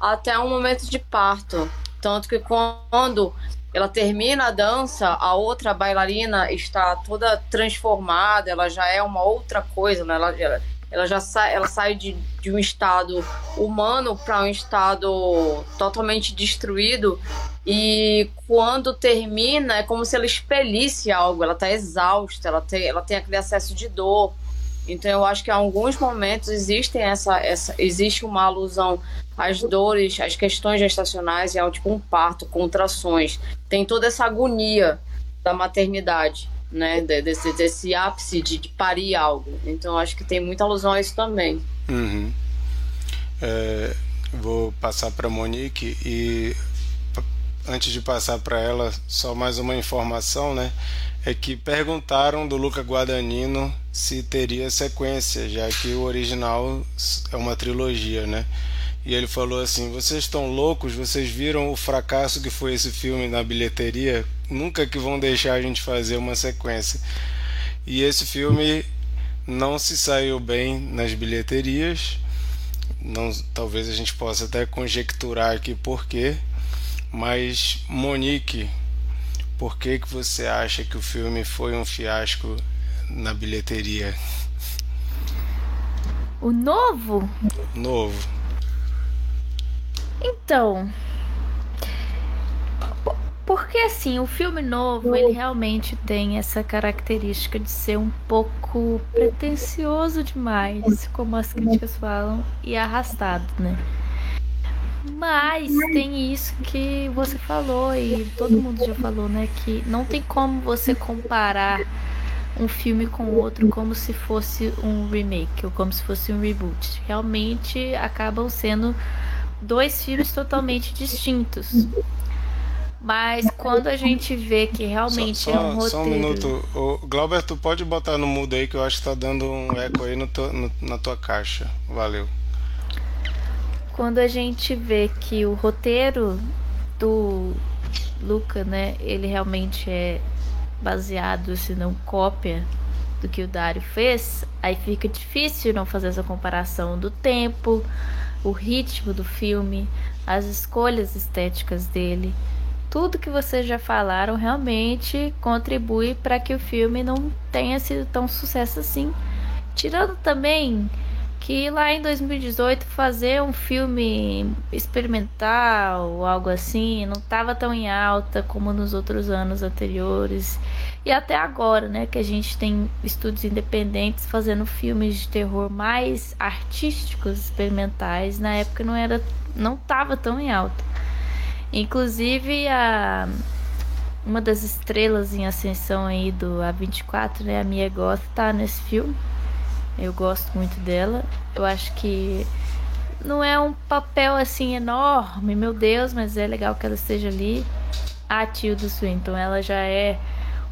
até um momento de parto. Tanto que quando ela termina a dança, a outra bailarina está toda transformada, ela já é uma outra coisa, né? Ela, ela ela já sai, ela sai de, de um estado humano para um estado totalmente destruído e quando termina é como se ela expelisse algo, ela está exausta, ela tem, ela tem aquele acesso de dor. Então eu acho que em alguns momentos existem essa, essa existe uma alusão às dores, às questões gestacionais e ao tipo um parto, contrações. Tem toda essa agonia da maternidade né? Desse, desse ápice de, de parir algo. Então acho que tem muita alusão a isso também. Uhum. É, vou passar para Monique e antes de passar para ela só mais uma informação, né? É que perguntaram do Luca Guadagnino se teria sequência, já que o original é uma trilogia, né? E ele falou assim: Vocês estão loucos? Vocês viram o fracasso que foi esse filme na bilheteria? Nunca que vão deixar a gente fazer uma sequência. E esse filme não se saiu bem nas bilheterias. Não, talvez a gente possa até conjecturar aqui por quê. Mas Monique, por que, que você acha que o filme foi um fiasco na bilheteria? O novo? Novo. Então, porque assim, o filme novo, ele realmente tem essa característica de ser um pouco pretensioso demais, como as críticas falam, e arrastado, né? Mas tem isso que você falou e todo mundo já falou, né? Que não tem como você comparar um filme com outro como se fosse um remake ou como se fosse um reboot. Realmente acabam sendo dois filmes totalmente distintos. Mas quando a gente vê que realmente só, é um roteiro. Só um minuto. O Glauber, tu pode botar no mudo aí que eu acho que tá dando um eco aí no, no, na tua caixa. Valeu. Quando a gente vê que o roteiro do Luca, né, ele realmente é baseado, se não cópia do que o Dario fez, aí fica difícil não fazer essa comparação do tempo, o ritmo do filme, as escolhas estéticas dele tudo que vocês já falaram realmente contribui para que o filme não tenha sido tão sucesso assim. Tirando também que lá em 2018 fazer um filme experimental ou algo assim não estava tão em alta como nos outros anos anteriores e até agora, né, que a gente tem estúdios independentes fazendo filmes de terror mais artísticos, experimentais, na época não era não estava tão em alta. Inclusive a uma das estrelas em ascensão aí do A24, né, a Mia Goth tá nesse filme. Eu gosto muito dela. Eu acho que não é um papel assim enorme, meu Deus, mas é legal que ela esteja ali. A Tilda Swinton, ela já é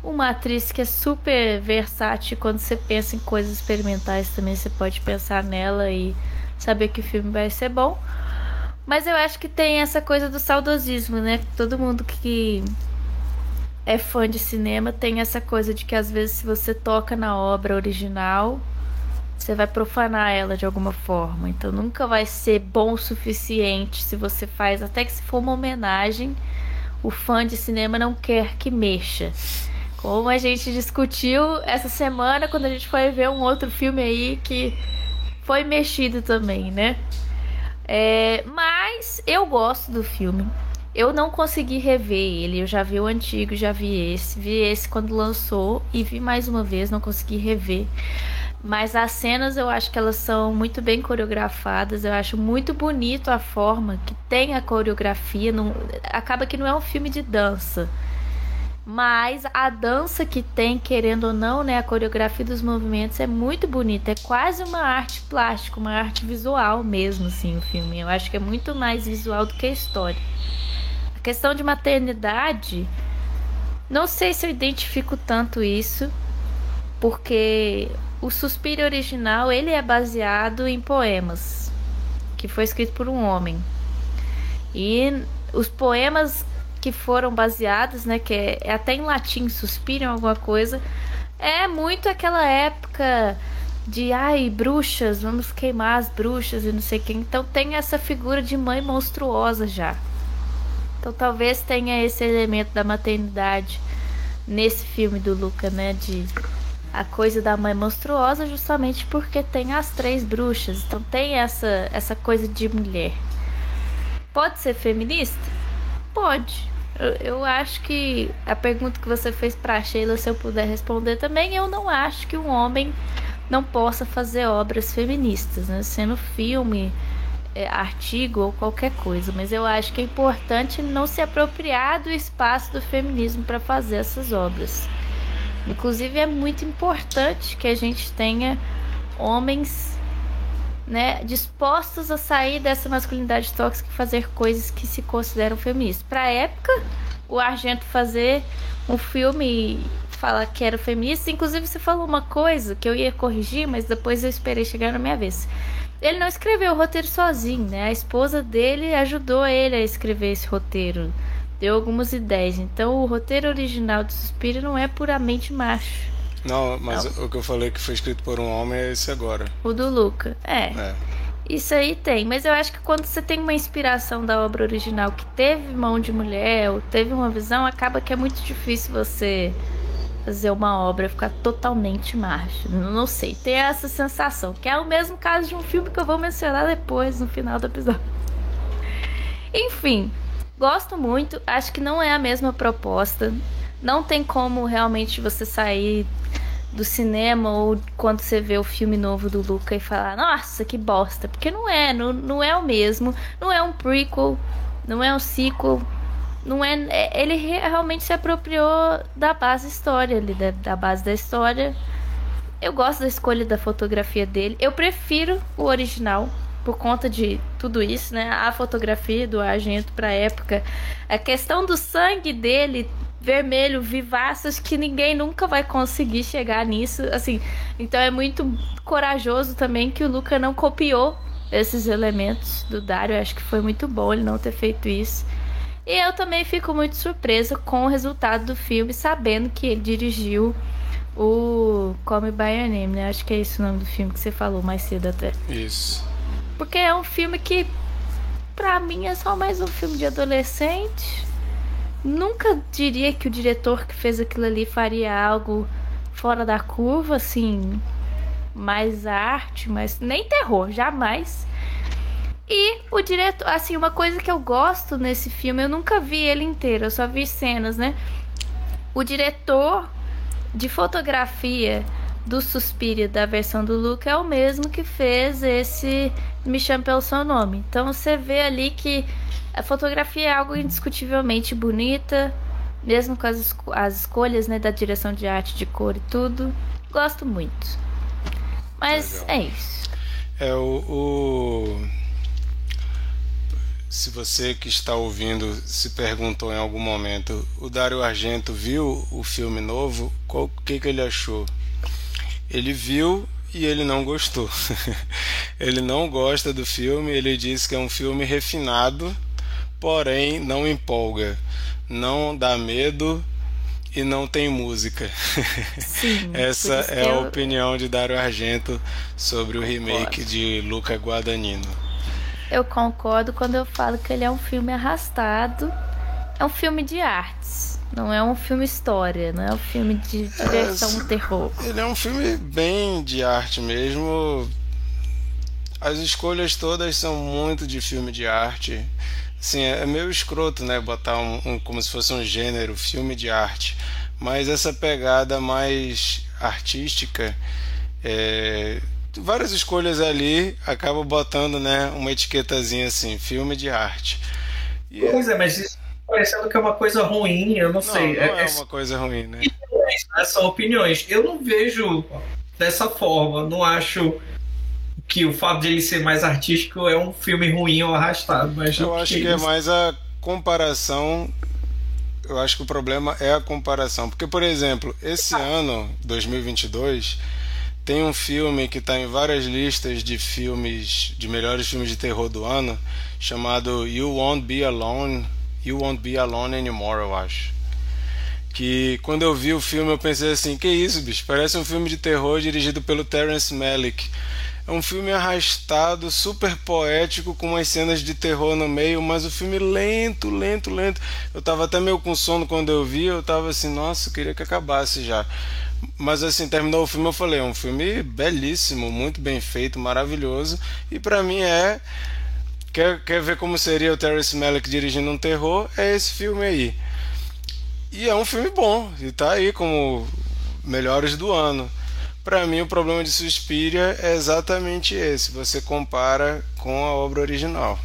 uma atriz que é super versátil. Quando você pensa em coisas experimentais também, você pode pensar nela e saber que o filme vai ser bom. Mas eu acho que tem essa coisa do saudosismo, né? Todo mundo que é fã de cinema tem essa coisa de que às vezes se você toca na obra original, você vai profanar ela de alguma forma. Então nunca vai ser bom o suficiente se você faz, até que se for uma homenagem, o fã de cinema não quer que mexa. Como a gente discutiu essa semana quando a gente foi ver um outro filme aí que foi mexido também, né? É, mas eu gosto do filme. Eu não consegui rever ele. Eu já vi o antigo, já vi esse. Vi esse quando lançou e vi mais uma vez, não consegui rever. Mas as cenas eu acho que elas são muito bem coreografadas. Eu acho muito bonito a forma que tem a coreografia. Não, acaba que não é um filme de dança. Mas a dança que tem, querendo ou não, né, a coreografia dos movimentos é muito bonita. É quase uma arte plástica, uma arte visual mesmo, assim, o filme. Eu acho que é muito mais visual do que a história. A questão de maternidade, não sei se eu identifico tanto isso, porque o Suspiro original, ele é baseado em poemas, que foi escrito por um homem. E os poemas que foram baseados, né, que é, é até em latim, suspiram alguma coisa, é muito aquela época de ai, bruxas, vamos queimar as bruxas e não sei quem. Então tem essa figura de mãe monstruosa já. Então talvez tenha esse elemento da maternidade nesse filme do Luca, né, de a coisa da mãe monstruosa justamente porque tem as três bruxas. Então tem essa essa coisa de mulher. Pode ser feminista? Pode. Eu, eu acho que a pergunta que você fez para Sheila, se eu puder responder também, eu não acho que um homem não possa fazer obras feministas, né? sendo filme, é, artigo ou qualquer coisa. Mas eu acho que é importante não se apropriar do espaço do feminismo para fazer essas obras. Inclusive, é muito importante que a gente tenha homens né, dispostos a sair dessa masculinidade tóxica e fazer coisas que se consideram feministas. Para época, o Argento fazer um filme e falar que era feminista, inclusive você falou uma coisa que eu ia corrigir, mas depois eu esperei chegar na minha vez. Ele não escreveu o roteiro sozinho, né? A esposa dele ajudou ele a escrever esse roteiro. Deu algumas ideias. Então o roteiro original do Suspiro não é puramente macho. Não, mas não. o que eu falei que foi escrito por um homem é esse agora. O do Luca, é. é. Isso aí tem, mas eu acho que quando você tem uma inspiração da obra original que teve mão de mulher ou teve uma visão, acaba que é muito difícil você fazer uma obra ficar totalmente macho. Não sei, tem essa sensação, que é o mesmo caso de um filme que eu vou mencionar depois, no final do episódio. Enfim, gosto muito. Acho que não é a mesma proposta. Não tem como realmente você sair do cinema ou quando você vê o filme novo do Luca e falar, nossa, que bosta. Porque não é, não, não é o mesmo. Não é um prequel, não é um sequel. Não é, é ele realmente se apropriou da base história ali, da, da base da história. Eu gosto da escolha da fotografia dele. Eu prefiro o original por conta de tudo isso, né? A fotografia do Argento para época, a questão do sangue dele vermelho, vivaços, que ninguém nunca vai conseguir chegar nisso. Assim, então é muito corajoso também que o Luca não copiou esses elementos do Dario. Acho que foi muito bom ele não ter feito isso. E eu também fico muito surpresa com o resultado do filme, sabendo que ele dirigiu o Come By Your Name, né? Acho que é esse o nome do filme que você falou mais cedo até. Isso. Porque é um filme que, pra mim, é só mais um filme de adolescente nunca diria que o diretor que fez aquilo ali faria algo fora da curva, assim, mais arte, mas nem terror, jamais. E o diretor, assim, uma coisa que eu gosto nesse filme, eu nunca vi ele inteiro, eu só vi cenas, né? O diretor de fotografia do Suspiria da versão do Luca é o mesmo que fez esse Me Chame Pelo Seu Nome. Então você vê ali que a fotografia é algo indiscutivelmente bonita, mesmo com as, as escolhas né, da direção de arte, de cor e tudo. Gosto muito. Mas Legal. é isso. É o, o, Se você que está ouvindo se perguntou em algum momento, o Dario Argento viu o filme novo? O que, que ele achou? Ele viu e ele não gostou. ele não gosta do filme, ele diz que é um filme refinado porém não empolga, não dá medo e não tem música. Sim, Essa é a eu... opinião de Dario Argento sobre o remake de Luca Guadagnino. Eu concordo quando eu falo que ele é um filme arrastado. É um filme de artes. Não é um filme história, não é um filme de direção é, terror. Ele é um filme bem de arte mesmo. As escolhas todas são muito de filme de arte. Sim, é meio escroto, né? Botar um, um, como se fosse um gênero, filme de arte. Mas essa pegada mais artística, é, várias escolhas ali acabam botando, né, uma etiquetazinha assim, filme de arte. E pois é, mas isso parecendo que é uma coisa ruim, eu não, não sei. Não é, é uma coisa ruim, né? né? São opiniões. Eu não vejo dessa forma, não acho que o fato de ele ser mais artístico é um filme ruim ou arrastado. Mas eu acho que é mais a comparação. Eu acho que o problema é a comparação. Porque, por exemplo, esse ano, 2022, tem um filme que está em várias listas de filmes, de melhores filmes de terror do ano, chamado You Won't Be Alone. You Won't Be Alone Anymore, eu acho. Que quando eu vi o filme eu pensei assim: que isso, bicho? Parece um filme de terror dirigido pelo Terence Malick. É um filme arrastado, super poético, com umas cenas de terror no meio, mas o filme lento, lento, lento. Eu tava até meio com sono quando eu vi, eu tava assim, nossa, eu queria que acabasse já. Mas assim, terminou o filme, eu falei, é um filme belíssimo, muito bem feito, maravilhoso. E para mim é. Quer, quer ver como seria o Terrence Malick dirigindo um terror? É esse filme aí. E é um filme bom, e tá aí como melhores do ano. Para mim, o problema de Suspiria é exatamente esse. Você compara com a obra original.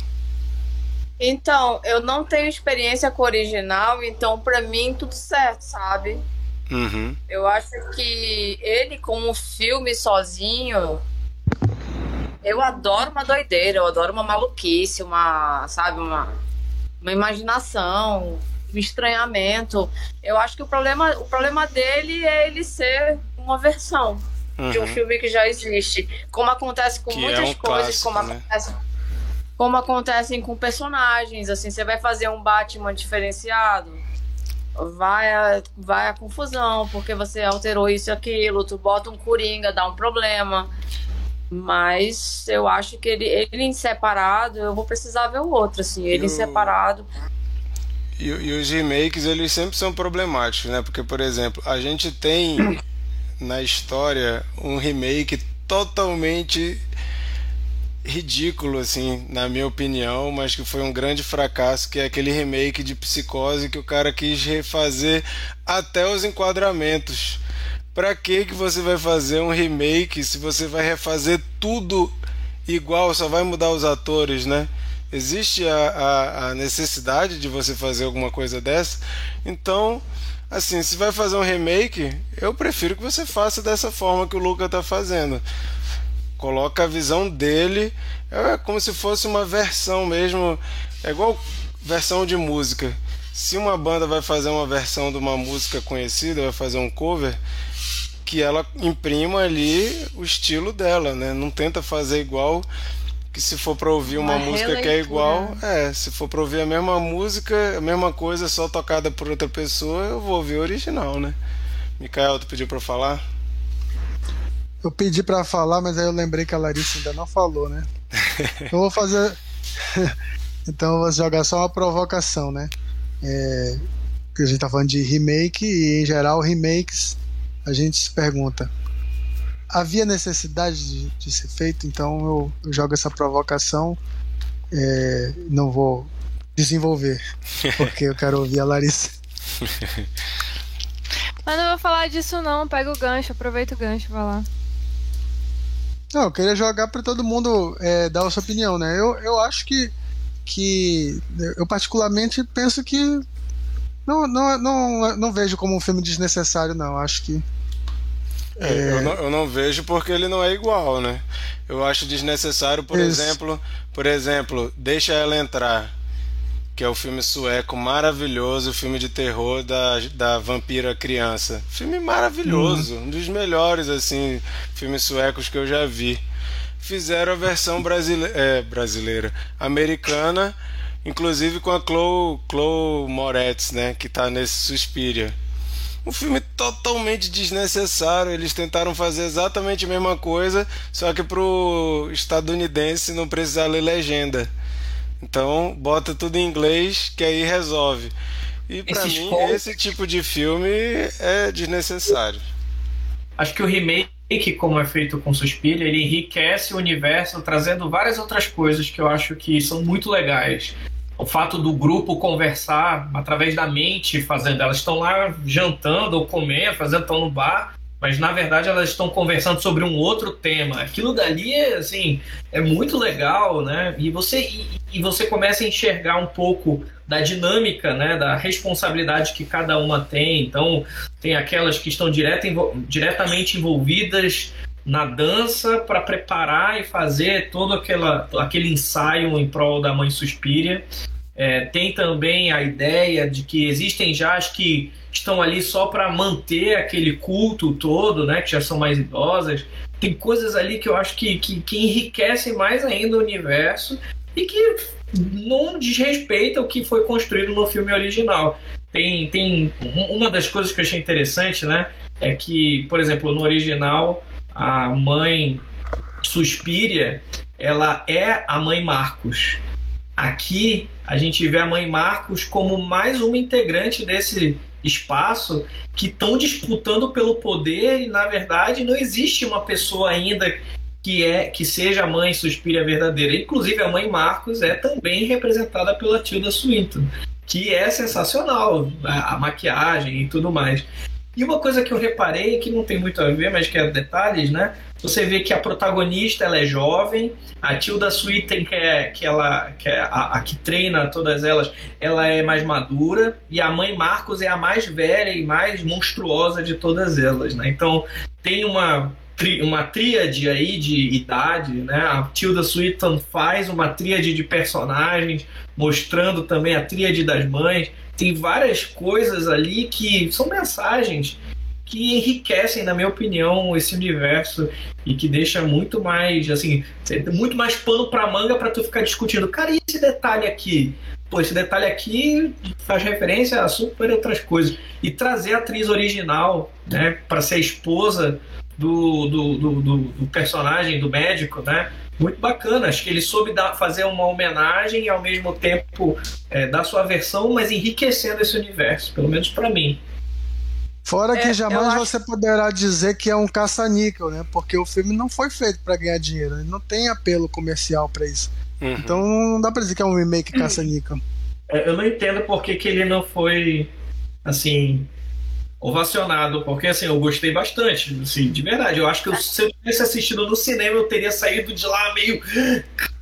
Então, eu não tenho experiência com o original, então para mim tudo certo, sabe? Uhum. Eu acho que ele, como filme sozinho, eu adoro uma doideira, eu adoro uma maluquice, uma, sabe, uma, uma imaginação, um estranhamento. Eu acho que o problema, o problema dele é ele ser uma versão uhum. de um uhum. filme que já existe. Como acontece com que muitas é um coisas, clássico, como né? acontece. Como acontecem com personagens, assim, você vai fazer um Batman diferenciado, vai a, vai a confusão, porque você alterou isso e aquilo, tu bota um Coringa, dá um problema. Mas eu acho que ele, ele em separado, eu vou precisar ver o outro, assim, ele em separado. E, e, os remakes, eles sempre são problemáticos, né? Porque, por exemplo, a gente tem na história um remake totalmente ridículo, assim, na minha opinião, mas que foi um grande fracasso, que é aquele remake de Psicose que o cara quis refazer até os enquadramentos. Pra que que você vai fazer um remake se você vai refazer tudo igual, só vai mudar os atores, né? Existe a, a, a necessidade de você fazer alguma coisa dessa? Então, assim, se vai fazer um remake, eu prefiro que você faça dessa forma que o Luca tá fazendo coloca a visão dele, é como se fosse uma versão mesmo, é igual versão de música. Se uma banda vai fazer uma versão de uma música conhecida, vai fazer um cover, que ela imprima ali o estilo dela, né? Não tenta fazer igual que se for para ouvir uma, uma música releitura. que é igual, é, se for para ouvir a mesma música, a mesma coisa só tocada por outra pessoa, eu vou ouvir o original, né? Micael, tu pediu para falar? Eu pedi para falar, mas aí eu lembrei que a Larissa ainda não falou, né? eu vou fazer. então eu vou jogar só uma provocação, né? É... Que a gente tá falando de remake e em geral remakes a gente se pergunta havia necessidade de, de ser feito, então eu, eu jogo essa provocação. É, não vou desenvolver, porque eu quero ouvir a Larissa. Mas não vou falar disso não, pega o gancho, aproveita o gancho, vai lá. Não, eu queria jogar para todo mundo é, dar a sua opinião, né? Eu, eu acho que, que. Eu, particularmente, penso que. Não, não, não, não vejo como um filme desnecessário, não. Acho que. É, é... Eu, não, eu, não, vejo porque ele não é igual, né? Eu acho desnecessário, por Isso. exemplo, por exemplo, Deixa Ela Entrar que é o filme sueco maravilhoso, filme de terror da, da vampira criança. Filme maravilhoso, uhum. um dos melhores assim filmes suecos que eu já vi. Fizeram a versão brasile é, brasileira, americana, inclusive com a Chloe, Chloe Moretz, né, que está nesse Suspiria. Um filme totalmente desnecessário. Eles tentaram fazer exatamente a mesma coisa, só que pro estadunidense não precisar ler legenda. Então, bota tudo em inglês que aí resolve. E para mim, esse tipo de filme é desnecessário. Acho que o remake, como é feito com Suspiria, ele enriquece o universo, trazendo várias outras coisas que eu acho que são muito legais. O fato do grupo conversar através da mente, fazendo. Elas estão lá jantando ou comendo, fazendo, estão no bar, mas na verdade elas estão conversando sobre um outro tema. Aquilo dali é assim, é muito legal, né? E você e, e, você começa a enxergar um pouco da dinâmica, né, da responsabilidade que cada uma tem. Então, tem aquelas que estão direta, diretamente envolvidas na dança para preparar e fazer todo aquela, aquele ensaio em prol da mãe Suspiria. É, tem também a ideia de que existem já as que estão ali só para manter aquele culto todo, né, que já são mais idosas. Tem coisas ali que eu acho que, que, que enriquecem mais ainda o universo e que não desrespeita o que foi construído no filme original. Tem, tem uma das coisas que eu achei interessante, né, é que, por exemplo, no original a mãe Suspiria, ela é a mãe Marcos. Aqui a gente vê a mãe Marcos como mais uma integrante desse espaço que estão disputando pelo poder e na verdade não existe uma pessoa ainda que é que seja a mãe Suspira verdadeira. Inclusive a mãe Marcos é também representada pela Tilda Swinton, que é sensacional a, a maquiagem e tudo mais. E uma coisa que eu reparei que não tem muito a ver, mas que é detalhes, né? Você vê que a protagonista ela é jovem, a Tilda Swinton, que é, que ela, que é a, a, que treina todas elas, ela é mais madura, e a mãe Marcos é a mais velha e mais monstruosa de todas elas, né? Então tem uma uma tríade aí de idade, né? A Tilda Swinton faz uma tríade de personagens, mostrando também a tríade das mães tem várias coisas ali que são mensagens que enriquecem, na minha opinião, esse universo e que deixa muito mais, assim, muito mais pano para manga para tu ficar discutindo. Cara, e esse detalhe aqui? Pô, esse detalhe aqui faz referência a super outras coisas. E trazer a atriz original, né, para ser a esposa do, do, do, do, personagem, do médico, né? muito bacana. Acho que ele soube dar, fazer uma homenagem e ao mesmo tempo é, dar sua versão, mas enriquecendo esse universo, pelo menos para mim. Fora que É, jamais eu acho- você poderá dizer que é um caça-níquel, né? Porque o filme não foi feito pra ganhar dinheiro, ele não tem apelo comercial pra isso. Uhum. Então não dá pra dizer que é um remake caça-níquel. É, Eu não entendo por que, que ele não foi, assim, ovacionado, porque, assim, eu gostei bastante, assim, de verdade. Eu acho que eu- se eu tivesse assistido no cinema, eu teria saído de lá meio...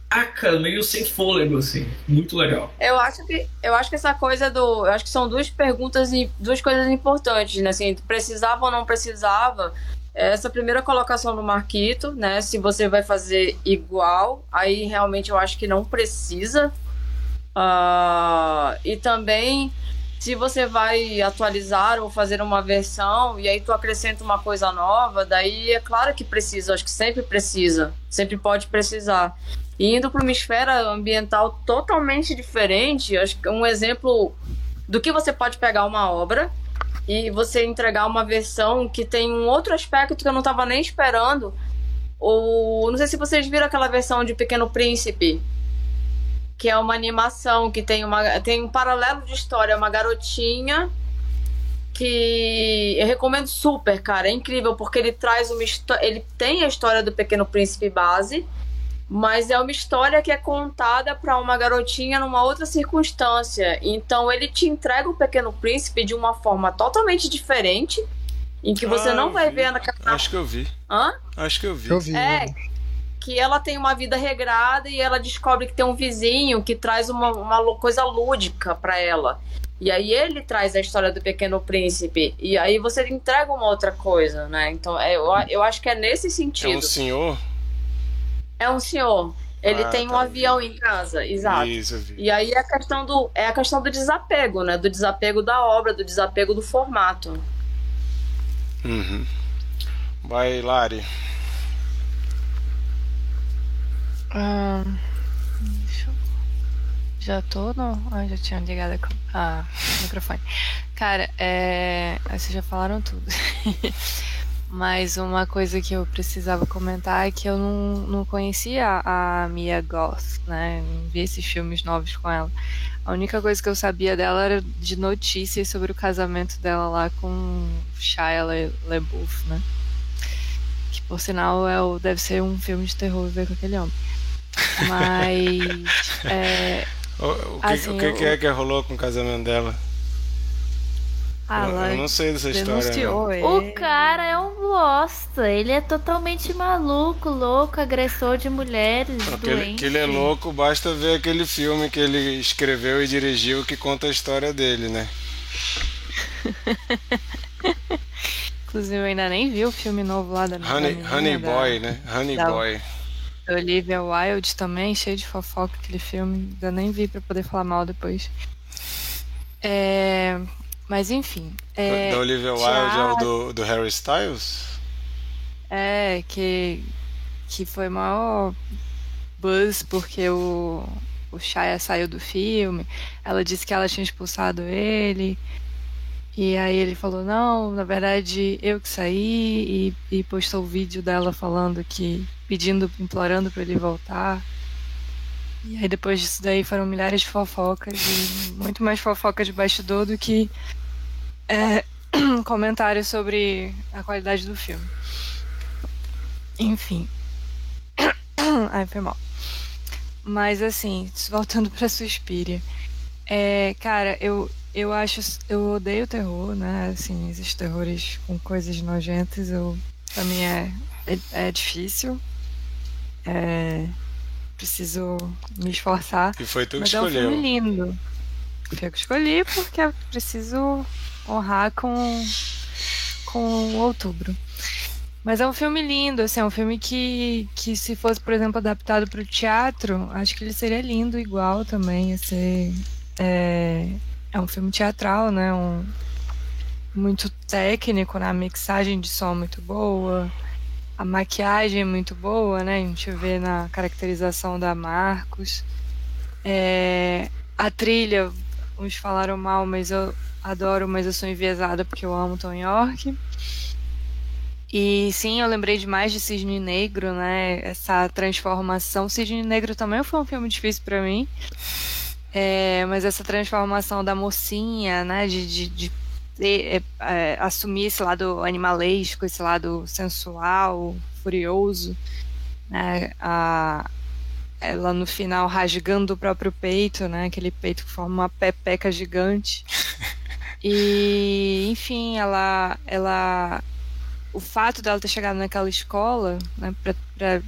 Caraca, meio sem fôlego, assim. Muito legal. Eu acho que eu acho que essa coisa do, eu acho que são duas perguntas e duas coisas importantes, né? Assim, precisava ou não precisava? Essa primeira colocação do Marquito, né? Se você vai fazer igual, aí realmente eu acho que não precisa. Ah, e também se você vai atualizar ou fazer uma versão e aí tu acrescenta uma coisa nova, daí é claro que precisa, acho que sempre precisa, sempre pode precisar. E indo para uma esfera ambiental totalmente diferente, acho que um exemplo do que você pode pegar uma obra e você entregar uma versão que tem um outro aspecto que eu não estava nem esperando. Ou não sei se vocês viram aquela versão de Pequeno Príncipe, que é uma animação que tem uma tem um paralelo de história, uma garotinha que eu recomendo super, cara, é incrível porque ele traz uma ele tem a história do Pequeno Príncipe base, mas é uma história que é contada para uma garotinha numa outra circunstância. Então ele te entrega o Pequeno Príncipe de uma forma totalmente diferente, em que você Ah, não vai vi. ver naquela. Acho que eu vi. Hã? Acho que eu vi. Eu vi. É, né? que ela tem uma vida regrada e ela descobre que tem um vizinho que traz uma, uma coisa lúdica para ela. E aí ele traz a história do Pequeno Príncipe. E aí você entrega uma outra coisa, né? Então é, eu, eu acho que é nesse É sentido. um senhor? É um senhor. Ele Ah, tem um tá. avião em casa, exato. Isso. E aí é a questão do é a questão do desapego, né? Do desapego da obra, do desapego do formato. Uhum. Vai, Lari. Ah, deixa eu- Já tô no. Ah, já tinha ligado a co- a o microfone. Cara, é. ah, Vocês já falaram tudo. Mas uma coisa que eu precisava comentar é que eu não, não conhecia a Mia Goth, né? Não vi esses filmes novos com ela. A única coisa que eu sabia dela era de notícias sobre o casamento dela lá com Shia Le- LaBeouf, né? Que por sinal é o, deve ser um filme de terror ver com aquele homem. Mas é, O, o que, Assim, o que, é que rolou com o casamento dela? Ah, eu, ela eu não sei dessa história. O cara é um bosta. Ele é totalmente maluco, louco, agressor de mulheres. Que ele, que ele é louco, basta ver aquele filme que ele escreveu e dirigiu que conta a história dele, né? Inclusive, eu ainda nem vi o filme novo lá da Honey, menina, Honey da- Boy, né? Honey da- Boy. da Olivia Wilde também, cheio de fofoca aquele filme. Ainda nem vi pra poder falar mal depois. É, mas enfim. É, da Olivia Wilde é o do, do Harry Styles? É, que, que foi maior buzz porque o, o Shia saiu do filme. Ela disse que ela tinha expulsado ele. E aí ele falou, não, na verdade eu que saí e, e postou o vídeo dela falando que, pedindo, implorando pra ele voltar. E aí depois disso daí foram milhares de fofocas e muito mais fofoca de bastidor do que é, comentários sobre a qualidade do filme. Enfim. Ai, foi mal. Mas assim, voltando pra Suspiria. É, cara, eu, eu acho. Eu odeio terror, né? Assim, esses terrores com coisas nojentas, eu, pra mim é, é, é difícil. É, preciso me esforçar. E foi tu que Mas é um escolheu. filme lindo. Foi eu que escolhi porque eu preciso honrar com, com outubro. Mas é um filme lindo, assim, é um filme que, que se fosse, por exemplo, adaptado para o teatro, acho que ele seria lindo igual também. Ser, é, é um filme teatral, né? Um, muito técnico, né? A mixagem de som muito boa, a maquiagem é muito boa, né? A gente vê na caracterização da Marcos. É, a trilha, uns falaram mal, mas eu adoro, mas eu sou enviesada porque eu amo Tom York. E sim, eu lembrei demais de Cisne Negro, né? Essa transformação. Cisne Negro também foi um filme difícil para mim. É, mas essa transformação da mocinha, né? De, de, de ter, é, é, assumir esse lado animalesco, esse lado sensual, furioso, né? A, ela no final rasgando o próprio peito, né? Aquele peito que forma uma pepeca gigante. E, enfim, ela, ela, o fato dela ter chegado naquela escola, né? Pra, pra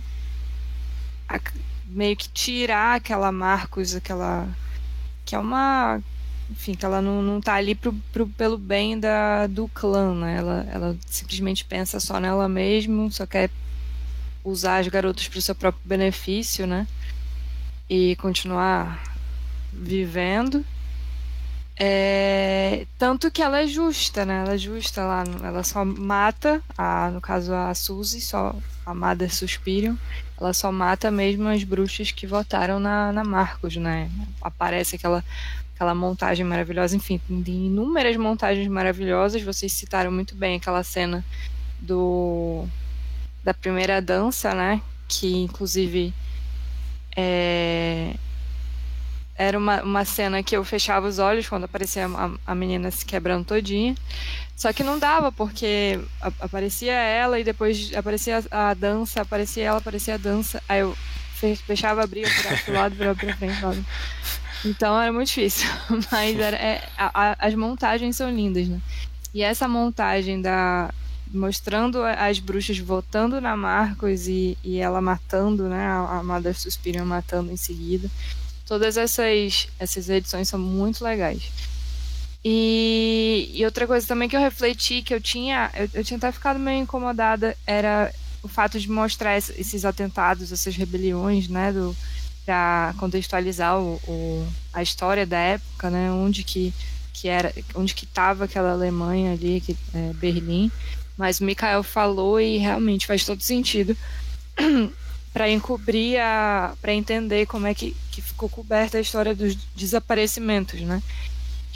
a, meio que tirar aquela Marcos, aquela que é uma enfim, que ela não, não tá ali pro, pro, pelo bem da, do clã, né? Ela, ela simplesmente pensa só nela mesma, só quer usar as garotas para o seu próprio benefício, né? E continuar vivendo. É, tanto que ela é justa, né? Ela é justa lá, ela só mata, a, no caso a Suzy, só a Mother Suspirium, ela só mata mesmo as bruxas que votaram na, na Marcos, né? Aparece aquela aquela montagem maravilhosa, enfim, tem inúmeras montagens maravilhosas. Vocês citaram muito bem aquela cena do da primeira dança, né? Que inclusive é, era uma, uma cena que eu fechava os olhos quando aparecia a, a menina se quebrando todinha. Só que não dava, porque aparecia ela e depois aparecia a, a dança, aparecia ela, aparecia a dança. Aí eu fechava, abria, virava pro lado, virava pra frente. Então era muito difícil. Mas era, é, a, a, as montagens são lindas, né? E essa montagem da mostrando as bruxas votando na Marcos e, e ela matando, né? A, a Mother matando em seguida. Todas essas, essas edições são muito legais. E, e, outra coisa também que eu refleti, que eu tinha, eu, eu tinha até ficado meio incomodada, era o fato de mostrar esses atentados, essas rebeliões, né, do, para contextualizar o, o, a história da época, né, onde que, que era, onde que estava aquela Alemanha ali, que, é, Berlim. Mas o Mikael falou e realmente faz todo sentido para encobrir a, para entender como é que, que ficou coberta a história dos desaparecimentos, né?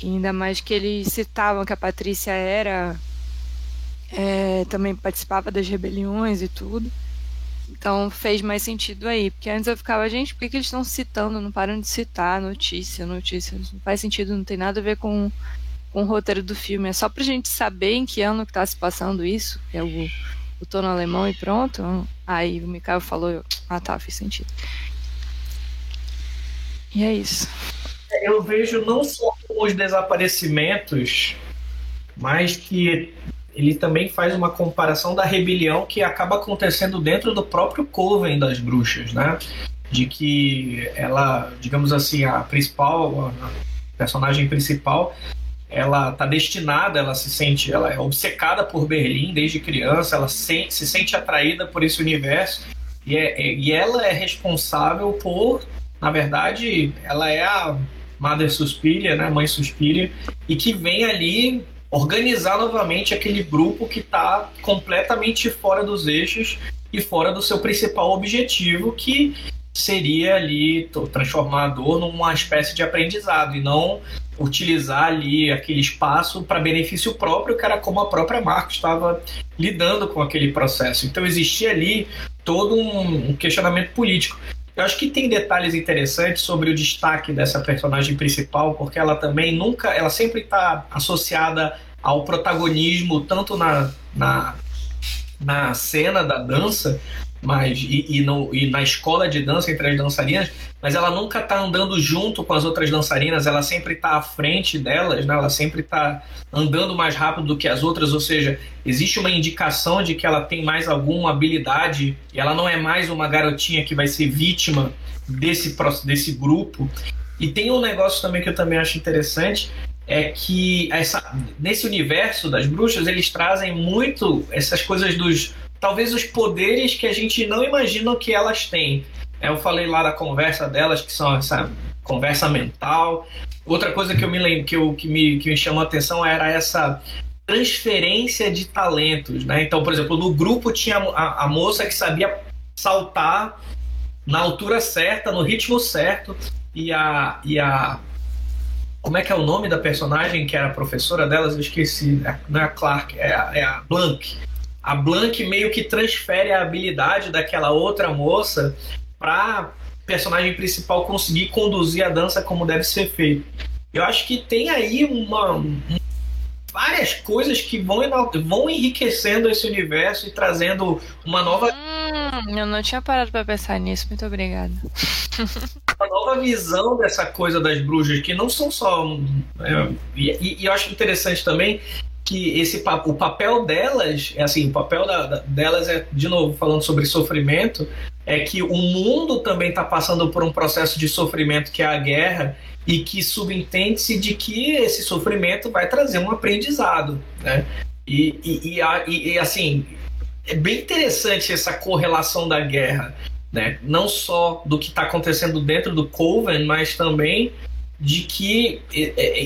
E ainda mais que eles citavam que a Patrícia era é, também participava das rebeliões e tudo. Então fez mais sentido aí. Porque antes eu ficava, gente, por que, que eles estão citando? Não param de citar notícia, notícia. Não faz sentido, não tem nada a ver com, com o roteiro do filme. É só pra gente saber em que ano que tá se passando isso, que é o, o tono alemão e pronto. Aí o Mikael falou, ah tá, fez sentido. E é isso. Eu vejo não só os desaparecimentos, mas que ele também faz uma comparação da rebelião que acaba acontecendo dentro do próprio Coven das bruxas, né? De que ela, digamos assim, a principal, a personagem principal, ela está destinada, ela se sente, ela é obcecada por Berlim desde criança, ela se, se sente atraída por esse universo e, é, é, e ela é responsável por, na verdade, ela é a Mother Suspiria, né, Mãe Suspiria, e que vem ali organizar novamente aquele grupo que está completamente fora dos eixos e fora do seu principal objetivo, que seria ali transformar a dor numa espécie de aprendizado e não utilizar ali aquele espaço para benefício próprio, que era como a própria marca estava lidando com aquele processo. Então existia ali todo um questionamento político. Eu acho que tem detalhes interessantes sobre o destaque dessa personagem principal, porque ela também nunca, ela sempre está associada ao protagonismo tanto na, na, na cena da dança, mas e, e, no, e na escola de dança entre as dançarinas, mas ela nunca está andando junto com as outras dançarinas, ela sempre está à frente delas, né? ela sempre está andando mais rápido do que as outras, ou seja, existe uma indicação de que ela tem mais alguma habilidade e ela não é mais uma garotinha que vai ser vítima desse, desse grupo. E tem um negócio também que eu também acho interessante, é que essa, nesse universo das bruxas eles trazem muito essas coisas dos talvez os poderes que a gente não imagina que elas têm. Eu falei lá da conversa delas que são essa conversa mental. Outra coisa que eu me lembro que, eu, que, me, que me chamou a atenção era essa transferência de talentos, né? Então, por exemplo, no grupo tinha a, a moça que sabia saltar na altura certa, no ritmo certo, e a, e a como é que é o nome da personagem que era professora delas? Eu esqueci. É, não é a Clark, é a, é a Blank. A Blank meio que transfere a habilidade daquela outra moça para personagem principal conseguir conduzir a dança como deve ser feito. Eu acho que tem aí uma, várias coisas que vão, vão enriquecendo esse universo e trazendo uma nova. Hum, eu não tinha parado para pensar nisso, muito obrigada. uma nova visão dessa coisa das bruxas, que não são só. É, e, e, eu acho interessante também que esse o papel delas é assim o papel da, da, delas é de novo falando sobre sofrimento é que o mundo também está passando por um processo de sofrimento que é a guerra e que subentende-se de que esse sofrimento vai trazer um aprendizado, né? E, e, e, e, assim é bem interessante essa correlação da guerra, né? Não só do que está acontecendo dentro do Coven, mas também de que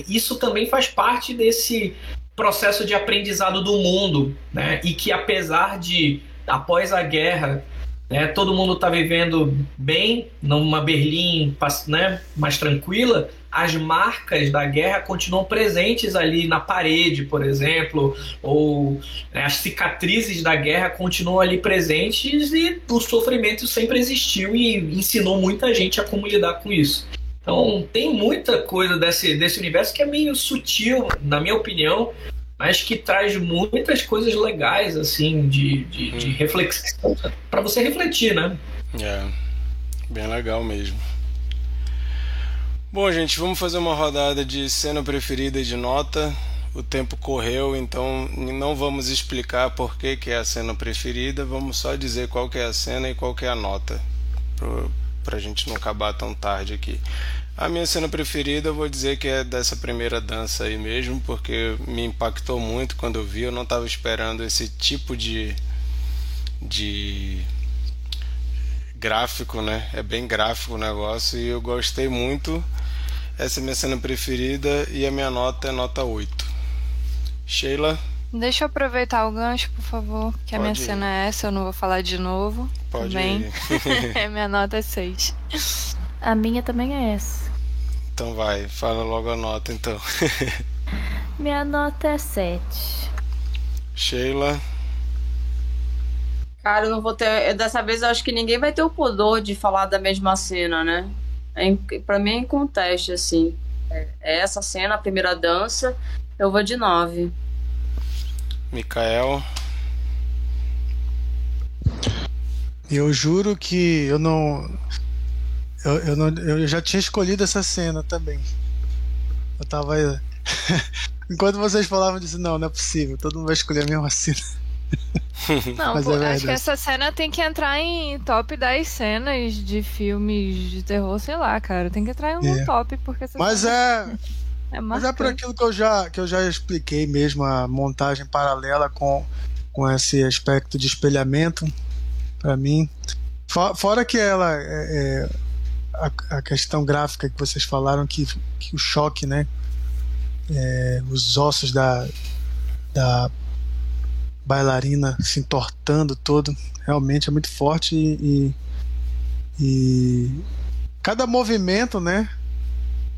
isso também faz parte desse processo de aprendizado do mundo, né? E que apesar de após a guerra né, todo mundo está vivendo bem numa Berlim né, mais tranquila, as marcas da guerra continuam presentes ali na parede, por exemplo, ou né, as cicatrizes da guerra continuam ali presentes e o sofrimento sempre existiu e ensinou muita gente a como lidar com isso. Então tem muita coisa desse, desse universo que é meio sutil, na minha opinião, mas que traz muitas coisas legais, assim, de, de, de hum. reflexão, para você refletir, né? É, bem legal mesmo. Bom, gente, vamos fazer uma rodada de cena preferida e de nota. O tempo correu, então não vamos explicar por que, que é a cena preferida, vamos só dizer qual que é a cena e qual que é a nota, para a gente não acabar tão tarde aqui. A minha cena preferida eu vou dizer que é dessa primeira dança aí mesmo, porque me impactou muito quando eu vi. Eu não estava esperando esse tipo de, de gráfico, né? É bem gráfico o negócio e eu gostei muito. Essa é minha cena preferida e a minha nota é nota 8. Sheila? Deixa eu aproveitar o gancho, por favor, que Pode a minha ir. cena é essa, eu não vou falar de novo. Pode também. ir. minha nota é 6. A minha também é essa. Então vai, fala logo a nota então. Minha nota é 7. Sheila. Cara, eu não vou ter. Dessa vez eu acho que ninguém vai ter o pudor de falar da mesma cena, né? É, pra mim é inconteste, assim. É, é essa cena, a primeira dança, eu vou de 9. Mikael. Eu juro que eu não. Eu, eu, não, eu já tinha escolhido essa cena também. Eu tava. Enquanto vocês falavam, disse: não, não é possível, todo mundo vai escolher a mesma cena. Não, pô, é acho que essa cena tem que entrar em top 10 cenas de filmes de terror, sei lá, cara. Tem que entrar em um é. top, porque essa Mas é. É Mas é por aquilo que eu já, que eu já expliquei mesmo, a montagem paralela com, com esse aspecto de espelhamento, para mim. Fora que ela é, é a, a, questão gráfica que vocês falaram, que, que o choque, né? É, os ossos da, da bailarina se entortando todo, realmente é muito forte e, e, e cada movimento, né?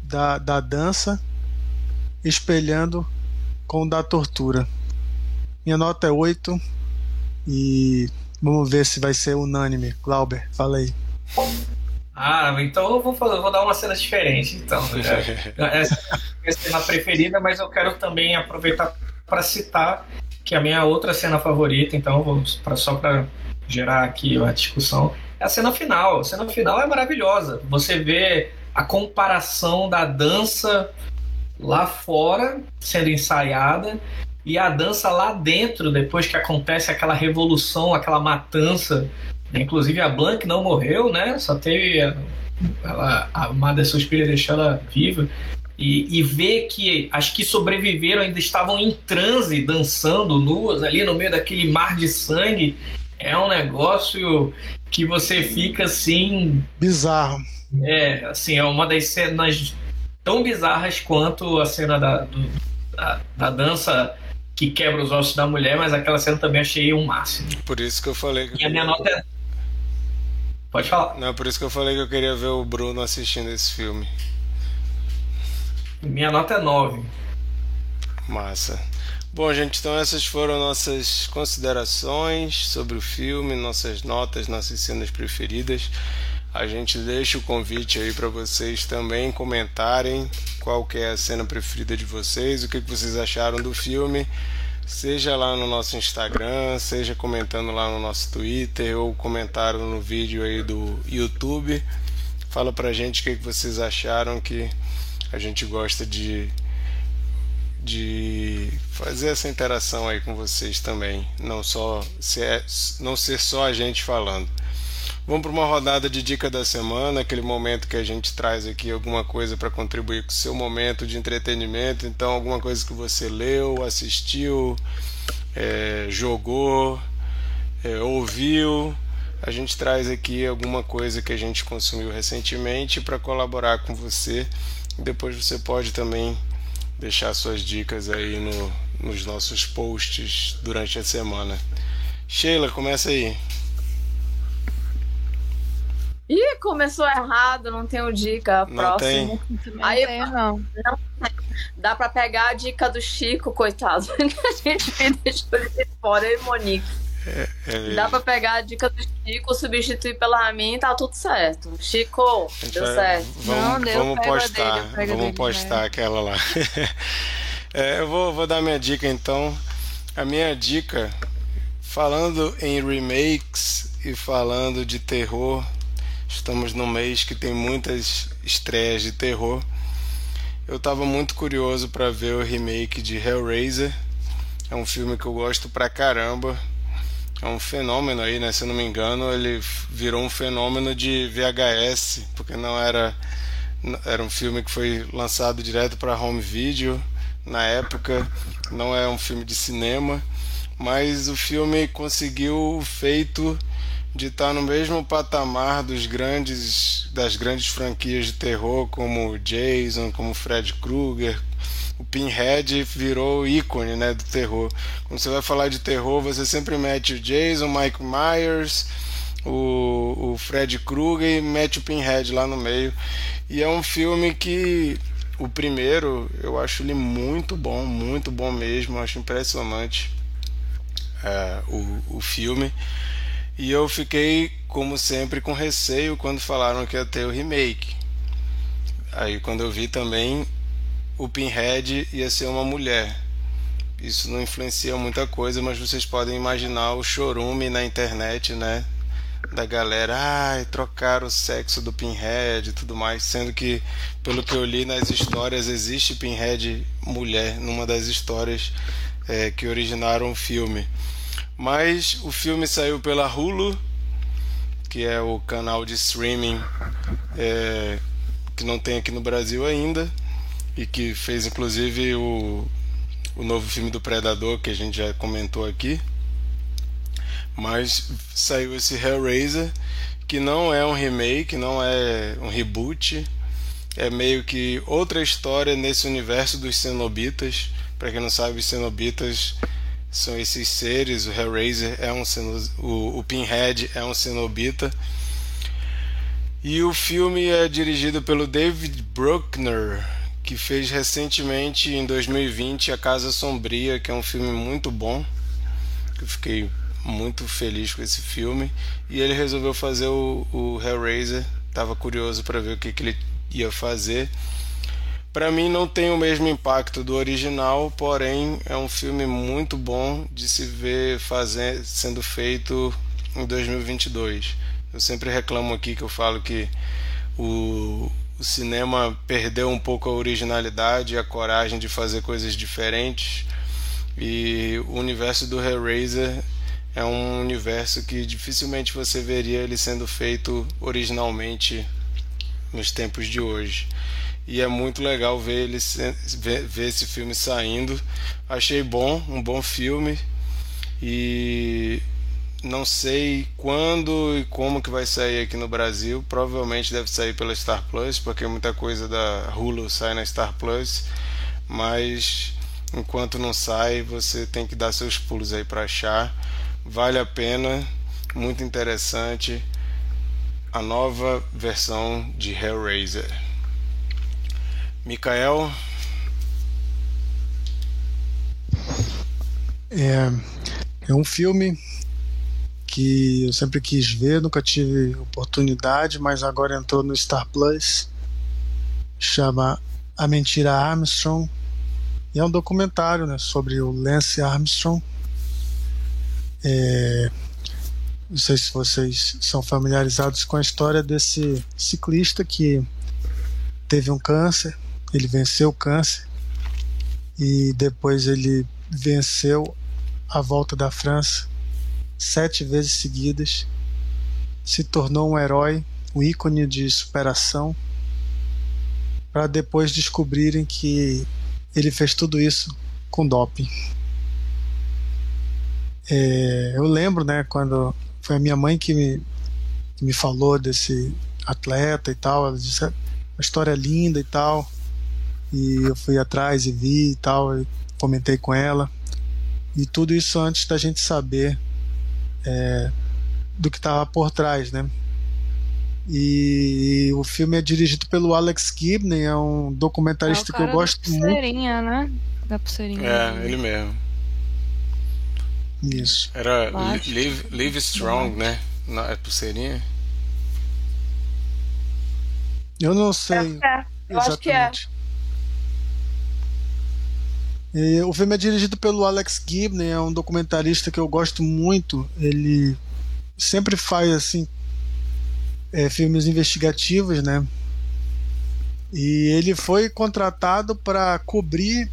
Da, da dança espelhando com o da tortura. Minha nota é 8 e vamos ver se vai ser unânime. Glauber, fala aí. Ah, então eu vou, fazer, eu vou dar uma cena diferente. Então, essa é a cena preferida, mas eu quero também aproveitar para citar que a minha outra cena favorita, então vou pra, só para gerar aqui uma discussão, é a cena final. A cena final é maravilhosa. Você vê a comparação da dança lá fora sendo ensaiada e a dança lá dentro, depois que acontece aquela revolução, aquela matança Inclusive a Blanc não morreu, né? Só teve ela, a amada Suspira deixou ela viva. E, e ver que as que sobreviveram ainda estavam em transe, dançando nuas ali no meio daquele mar de sangue, é um negócio que você fica assim. Bizarro. É, assim, é uma das cenas tão bizarras quanto a cena da, do, da, da dança que quebra os ossos da mulher, mas aquela cena também achei um máximo. Por isso que eu falei que. E a minha nota é Pode falar. Não, por isso que eu falei que eu queria ver o Bruno assistindo esse filme. Minha nota é 9. Massa. Bom, gente, então essas foram nossas considerações sobre o filme, nossas notas, nossas cenas preferidas. A gente deixa o convite aí para vocês também comentarem qual é a cena preferida de vocês, o que, vocês acharam do filme, seja lá no nosso Instagram, seja comentando lá no nosso Twitter ou comentaram no vídeo aí do YouTube. Fala pra gente o que, vocês acharam que a gente gosta de de fazer essa interação aí com vocês também, não só ser, não ser só a gente falando. Vamos para uma rodada de dica da semana, aquele momento que a gente traz aqui alguma coisa para contribuir com o seu momento de entretenimento. Então, alguma coisa que você leu, assistiu, é, jogou, é, ouviu. A gente traz aqui alguma coisa que a gente consumiu recentemente para colaborar com você. Depois você pode também deixar suas dicas aí no, nos nossos posts durante a semana. Sheila, começa aí. Ih, começou errado, não tenho dica. Não Próximo. Também Aí, não tem, não. Dá pra pegar a dica do Chico, coitado. que a gente deixou ele de fora, ele e Monique. É, Dá pra pegar a dica do Chico, substituir pela minha e tá tudo certo. Chico, deu é, certo. Vamos, Não, deu, vamos postar, dele, vamos dele, postar vai. aquela lá. É, eu vou, vou dar minha dica então. A minha dica, falando em remakes e falando de terror, estamos num mês que tem muitas estreias de terror. Eu estava muito curioso para ver o remake de Hellraiser. É um filme que eu gosto pra caramba. É um fenômeno aí, né? Se eu não me engano, ele virou um fenômeno de VHS, porque não era era um filme que foi lançado direto para home video na época, não é um filme de cinema, mas o filme conseguiu o feito de estar no mesmo patamar dos grandes das grandes franquias de terror como Jason, como Fred Krueger, o Pinhead virou ícone né, do terror. Quando você vai falar de terror, você sempre mete o Jason, Mike Myers, o, o Fred Krueger e mete o Pinhead lá no meio. E é um filme que o primeiro eu acho ele muito bom, muito bom mesmo, eu acho impressionante é, o, o filme. E eu fiquei, como sempre, com receio quando falaram que ia ter o remake. Aí quando eu vi também o Pinhead ia ser uma mulher. Isso não influencia muita coisa, mas vocês podem imaginar o chorume na internet, né? Da galera, ai, trocaram o sexo do Pinhead e tudo mais, sendo que, pelo que eu li nas histórias, existe Pinhead mulher numa das histórias é, que originaram o filme. Mas o filme saiu pela Hulu, que é o canal de streaming é, que não tem aqui no Brasil ainda e que fez inclusive o, o novo filme do Predador que a gente já comentou aqui. Mas saiu esse Hellraiser que não é um remake, não é um reboot, é meio que outra história nesse universo dos cenobitas. Para quem não sabe, os cenobitas são esses seres. O Hellraiser é um o, o Pinhead é um cenobita. E o filme é dirigido pelo David Bruckner, que fez recentemente em 2020 A Casa Sombria, que é um filme muito bom. Eu fiquei muito feliz com esse filme. E ele resolveu fazer o, o Hellraiser. Tava curioso para ver o que, que ele ia fazer. Para mim não tem o mesmo impacto do original, porém é um filme muito bom de se ver fazer, sendo feito em 2022. Eu sempre reclamo aqui que eu falo que o, o cinema perdeu um pouco a originalidade e a coragem de fazer coisas diferentes. E o universo do Hellraiser é um universo que dificilmente você veria ele sendo feito originalmente nos tempos de hoje. E é muito legal ver ele ver, ver esse filme saindo. Achei bom, um bom filme. E não sei quando e como que vai sair aqui no Brasil. Provavelmente deve sair pela Star Plus, porque muita coisa da Hulu sai na Star Plus. Mas enquanto não sai, você tem que dar seus pulos aí para achar. Vale a pena, muito interessante. A nova versão de Hellraiser. Mikael, É, é um filme que eu sempre quis ver, nunca tive oportunidade, mas agora entrou no Star Plus. Chama A Mentira Armstrong. E é um documentário né, sobre o Lance Armstrong. É, não sei se vocês são familiarizados com a história desse ciclista que teve um câncer, ele venceu o câncer e depois ele venceu a volta da França sete vezes seguidas, se tornou um herói, um ícone de superação, para depois descobrirem que ele fez tudo isso com doping. É, eu lembro, né, quando foi a minha mãe que me, que me falou desse atleta e tal, ela disse é uma história linda e tal, e eu fui atrás e vi e tal, e comentei com ela, e tudo isso antes da gente saber é, do que estava por trás, né? E o filme é dirigido pelo Alex Gibney, é um documentarista é que eu gosto da pulseirinha, muito. né? Da pulseirinha. É, ele mesmo. Isso. Era Live, Live Strong, né? Na é pulseirinha. Eu não sei. É, é. Eu exatamente. acho que é. E o filme é dirigido pelo Alex Gibney, é um documentarista que eu gosto muito. Ele sempre faz assim é, filmes investigativos, né? E ele foi contratado para cobrir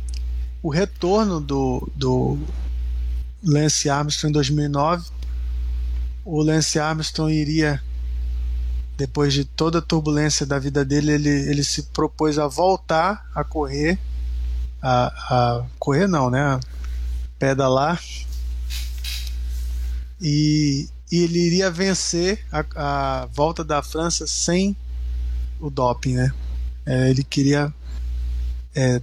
o retorno do, do Lance Armstrong em 2009. O Lance Armstrong iria, depois de toda a turbulência da vida dele, ele, ele se propôs a voltar a correr a, a correr não, né? Pedalar. E, e ele iria vencer a, a, volta da França sem o doping, né? É, ele queria é,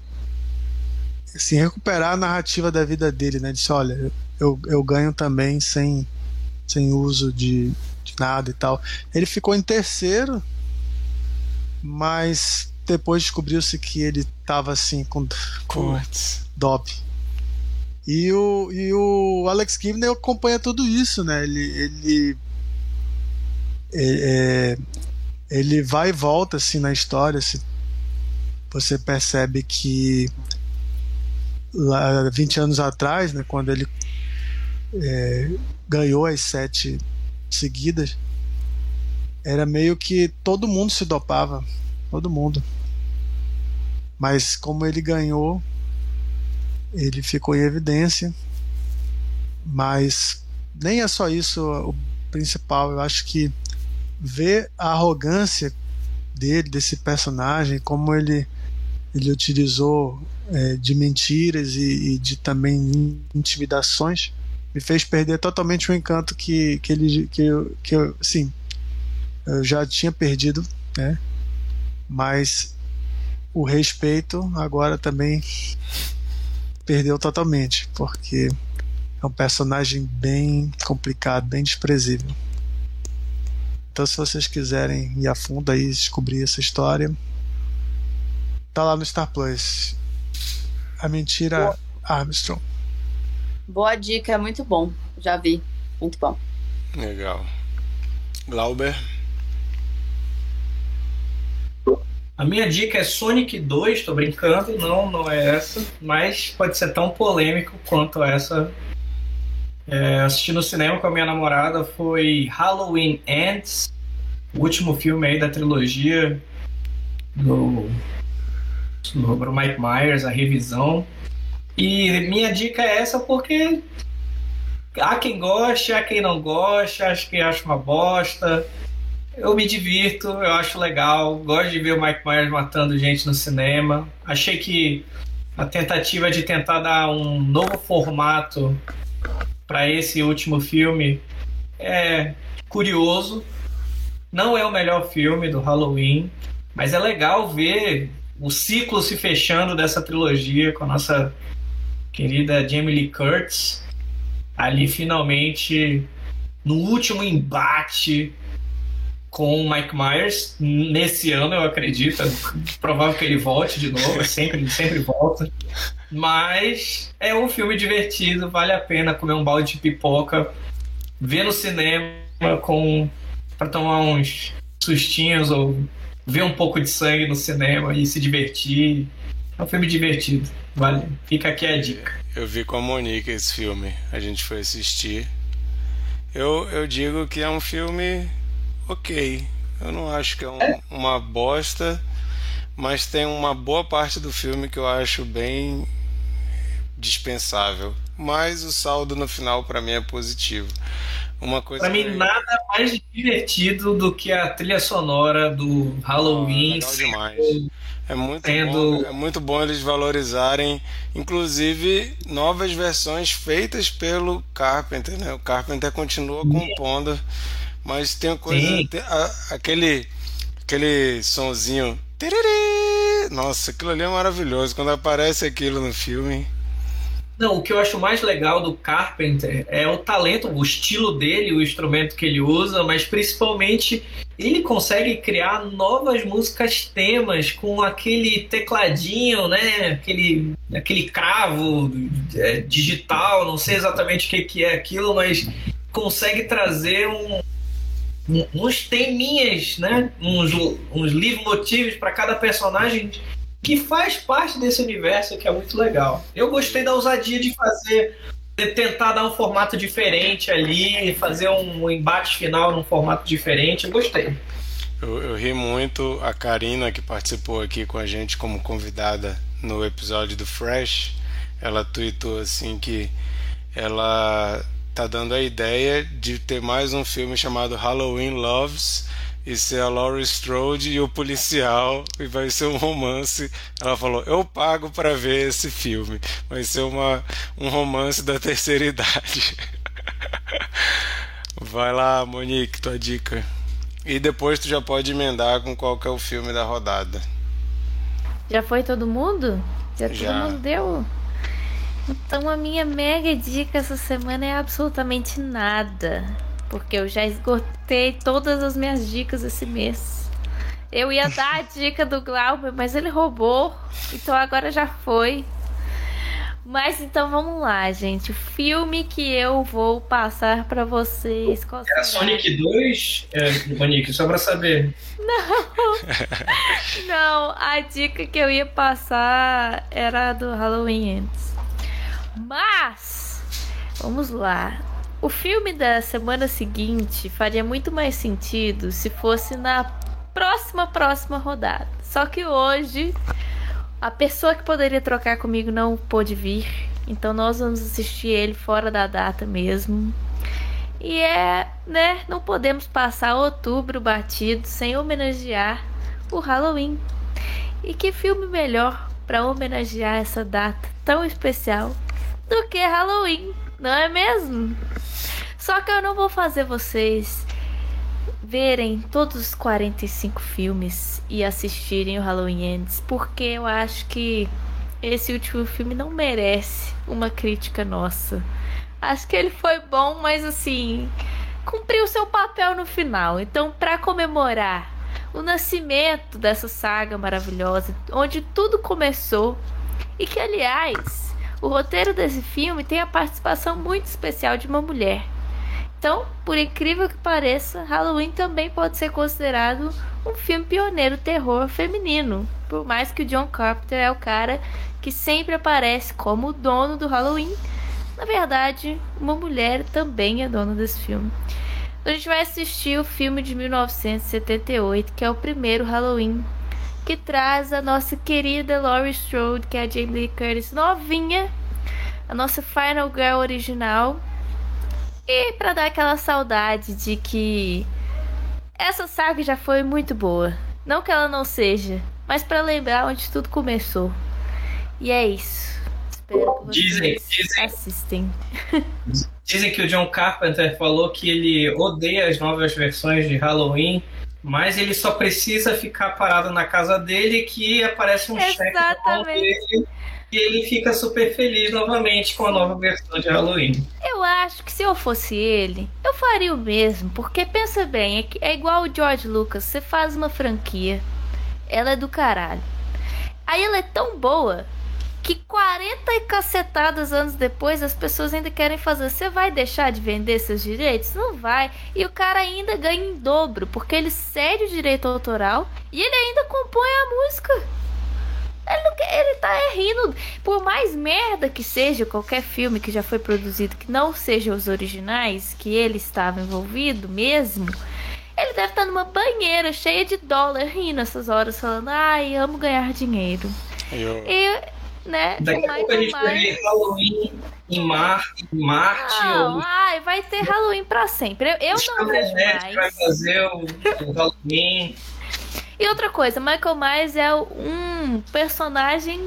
assim, recuperar a narrativa da vida dele, né? Disse, olha, eu, eu ganho também sem, sem uso de, de nada e tal. Ele ficou em terceiro, mas depois descobriu-se que ele estava assim com, com dop. E o, e o Alex Gibney acompanha tudo isso, né? Ele, ele, é, ele vai e volta assim na história. Se você percebe que lá 20 anos atrás, né, quando ele é, ganhou as sete seguidas, era meio que todo mundo se dopava todo mundo. Mas como ele ganhou, ele ficou em evidência. Mas nem é só isso o principal. Eu acho que ver a arrogância dele, desse personagem, como ele ele utilizou é, de mentiras e, e, de também intimidações, me fez perder totalmente o encanto que, que ele que eu, que eu, sim, eu já tinha perdido, né? Mas o respeito agora também perdeu totalmente, porque é um personagem bem complicado, bem desprezível. Então, se vocês quiserem ir a fundo aí descobrir essa história, tá lá no Star Plus. A mentira Boa. Armstrong. Boa dica, é muito bom. Já vi. Muito bom. Legal. Glauber. A minha dica é Sonic 2, tô brincando, não, não é essa, mas pode ser tão polêmico quanto essa. É, assisti no cinema com a minha namorada foi Halloween Ends, o último filme aí da trilogia do, do Mike Myers, a revisão. E minha dica é essa porque há quem goste, há quem não goste, acho que acha uma bosta eu me divirto, eu acho legal, gosto de ver o Mike Myers matando gente no cinema. Achei que a tentativa de tentar dar um novo formato para esse último filme é curioso. Não é o melhor filme do Halloween, mas é legal ver o ciclo se fechando dessa trilogia com a nossa querida Jamie Lee Curtis ali finalmente no último embate com o Mike Myers nesse ano, eu acredito. É provável que ele volte de novo, é sempre, sempre volta. Mas é um filme divertido, vale a pena comer um balde de pipoca ver no cinema com para tomar uns sustinhos ou ver um pouco de sangue no cinema e se divertir. É um filme divertido. Vale. Fica aqui a dica. Eu vi com a Monique esse filme. A gente foi assistir. Eu, eu digo que é um filme ok. Eu não acho que é, um, é? uma bosta, mas tem uma boa parte do filme que eu acho bem dispensável. Mas o saldo no final para mim é positivo. Uma coisa pra mim, nada mais divertido do que a trilha sonora do Halloween. Ah, demais. É muito, sendo... bom, é muito bom eles valorizarem, inclusive, novas versões feitas pelo Carpenter. Né? O Carpenter continua compondo, mas tem coisa. Tem, a, aquele, aquele sonzinho. Nossa, aquilo ali é maravilhoso. Quando aparece aquilo no filme. Não, o que eu acho mais legal do Carpenter é o talento, o estilo dele, o instrumento que ele usa, mas principalmente ele consegue criar novas músicas temas com aquele tecladinho, né? Aquele, aquele cravo é, digital, não sei exatamente o que, que é aquilo, mas consegue trazer um, uns teminhas, né? Uns, uns livros motivos para cada personagem que faz parte desse universo que é muito legal. Eu gostei da ousadia de fazer, de tentar dar um formato diferente ali, fazer um embate final num formato diferente. Eu gostei. Eu, eu ri muito a Karina que participou aqui com a gente como convidada no episódio do Fresh. Ela tweetou assim que ela tá dando a ideia de ter mais um filme chamado Halloween Loves e ser a Laurie Strode e o policial e vai ser um romance. Ela falou: "Eu pago para ver esse filme. Vai ser uma um romance da terceira idade." vai lá, Monique, tua dica. E depois tu já pode emendar com qual que é o filme da rodada. Já foi todo mundo? Já, já. todo mundo deu? Então a minha mega dica essa semana é absolutamente nada porque eu já esgotei todas as minhas dicas esse mês. Eu ia dar a dica do Glauber, mas ele roubou, então agora já foi. Mas então vamos lá, gente. O filme que eu vou passar para vocês. Qual Era Sonic 2, é, Monique, só pra saber. Não. Não, a dica que eu ia passar era do Halloween antes. Mas, vamos lá. O filme da semana seguinte faria muito mais sentido se fosse na próxima, próxima rodada. Só que hoje a pessoa que poderia trocar comigo não pôde vir. Então nós vamos assistir ele fora da data mesmo. E é, né? Não podemos passar outubro batido sem homenagear o Halloween. E que filme melhor para homenagear essa data tão especial do que Halloween, não é mesmo? Só que eu não vou fazer vocês verem todos os 45 filmes e assistirem o Halloween Ends, porque eu acho que esse último filme não merece uma crítica nossa. Acho que ele foi bom, mas assim, cumpriu seu papel no final. Então, para comemorar o nascimento dessa saga maravilhosa, onde tudo começou, e que aliás, o roteiro desse filme tem a participação muito especial de uma mulher então, por incrível que pareça, Halloween também pode ser considerado um filme pioneiro terror feminino. Por mais que o John Carpenter é o cara que sempre aparece como o dono do Halloween, na verdade, uma mulher também é dona desse filme. A gente vai assistir o filme de 1978, que é o primeiro Halloween, que traz a nossa querida Laurie Strode, que é a Jamie Lee Curtis novinha, a nossa Final Girl original e para dar aquela saudade de que essa saga já foi muito boa. Não que ela não seja, mas para lembrar onde tudo começou. E é isso. Espero que dizem, dizem, assistem. Dizem que o John Carpenter falou que ele odeia as novas versões de Halloween, mas ele só precisa ficar parado na casa dele que aparece um cheque dele e ele fica super feliz novamente com a nova versão de Halloween. Eu acho que se eu fosse ele, eu faria o mesmo, porque pensa bem, é, é igual o George Lucas, você faz uma franquia, ela é do caralho. Aí ela é tão boa que 40 e cacetadas anos depois as pessoas ainda querem fazer. Você vai deixar de vender seus direitos? Não vai. E o cara ainda ganha em dobro, porque ele cede o direito autoral e ele ainda compõe a música. Ele, não quer, ele tá rindo. Por mais merda que seja qualquer filme que já foi produzido que não seja os originais, que ele estava envolvido mesmo, ele deve estar numa banheira cheia de dólar rindo essas horas, falando: ai, amo ganhar dinheiro. Eu... E né? Daqui a pouco a gente vai ver Halloween em, Mar, em Marte. Não, ou... ai, vai ter Halloween pra sempre. Eu, eu não vejo mais. vai fazer o, o Halloween. E outra coisa, Michael Myers é um personagem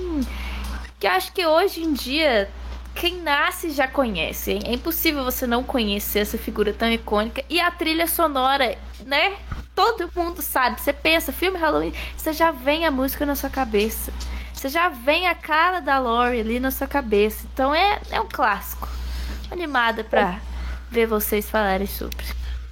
que acho que hoje em dia quem nasce já conhece. É impossível você não conhecer essa figura tão icônica. E a trilha sonora, né? Todo mundo sabe. Você pensa, filme Halloween, você já vem a música na sua cabeça. Você já vem a cara da Lori ali na sua cabeça. Então é, é um clássico. Animada pra ver vocês falarem sobre.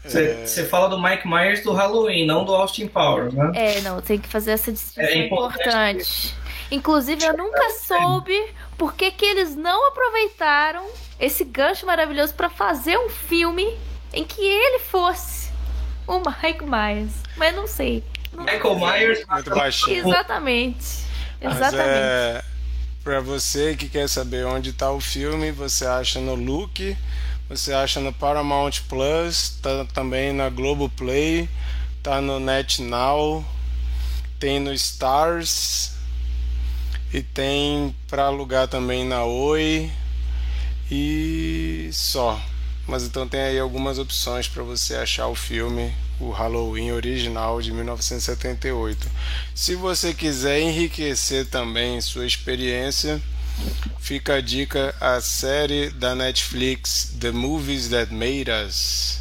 Você é... fala do Mike Myers do Halloween, não do Austin Powers, né? É, não, tem que fazer essa distinção é importante. importante. Inclusive, eu nunca soube por que, que eles não aproveitaram esse gancho maravilhoso para fazer um filme em que ele fosse o Mike Myers. Mas não sei. Não Michael Myers muito baixinho. Exatamente. Exatamente. Mas é, pra você que quer saber onde tá o filme, você acha no Look, você acha no Paramount Plus, tá também na Globoplay, tá no NetNow, tem no Stars e tem para alugar também na Oi e só. Mas então tem aí algumas opções para você achar o filme o Halloween original de 1978. Se você quiser enriquecer também sua experiência, fica a dica a série da Netflix The Movies That Made Us,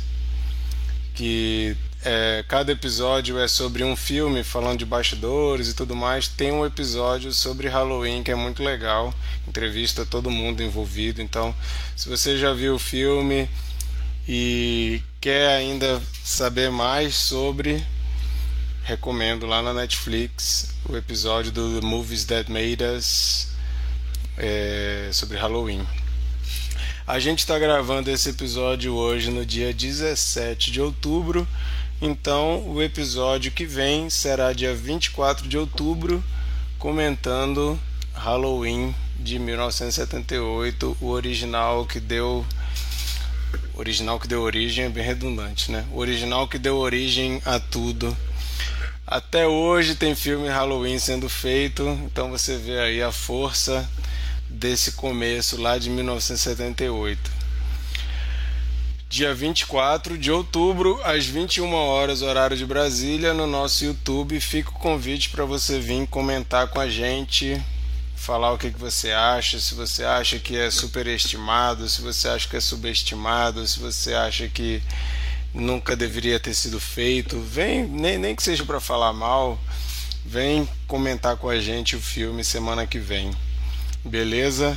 que é, cada episódio é sobre um filme, falando de bastidores e tudo mais. Tem um episódio sobre Halloween que é muito legal, entrevista todo mundo envolvido. Então, se você já viu o filme e quer ainda saber mais sobre, recomendo lá na Netflix o episódio do The Movies That Made Us é, sobre Halloween. A gente está gravando esse episódio hoje no dia 17 de outubro, então o episódio que vem será dia 24 de outubro, comentando Halloween de 1978, o original que deu original que deu origem é bem redundante, né? O original que deu origem a tudo. Até hoje tem filme Halloween sendo feito, então você vê aí a força desse começo lá de 1978. Dia 24 de outubro, às 21 horas, horário de Brasília, no nosso YouTube. Fica o convite para você vir comentar com a gente falar o que, que você acha, se você acha que é superestimado, se você acha que é subestimado, se você acha que nunca deveria ter sido feito. Vem, nem, nem que seja para falar mal, vem comentar com a gente o filme semana que vem. Beleza?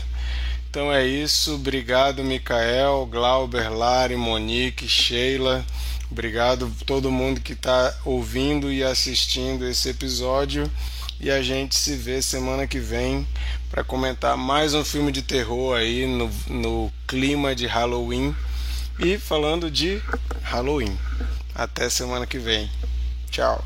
Então é isso. Obrigado, Micael, Glauber, Lari, Monique, Sheila. Obrigado todo mundo que está ouvindo e assistindo esse episódio e a gente se vê semana que vem para comentar mais um filme de terror aí no, no clima de Halloween e falando de Halloween. Até semana que vem. Tchau.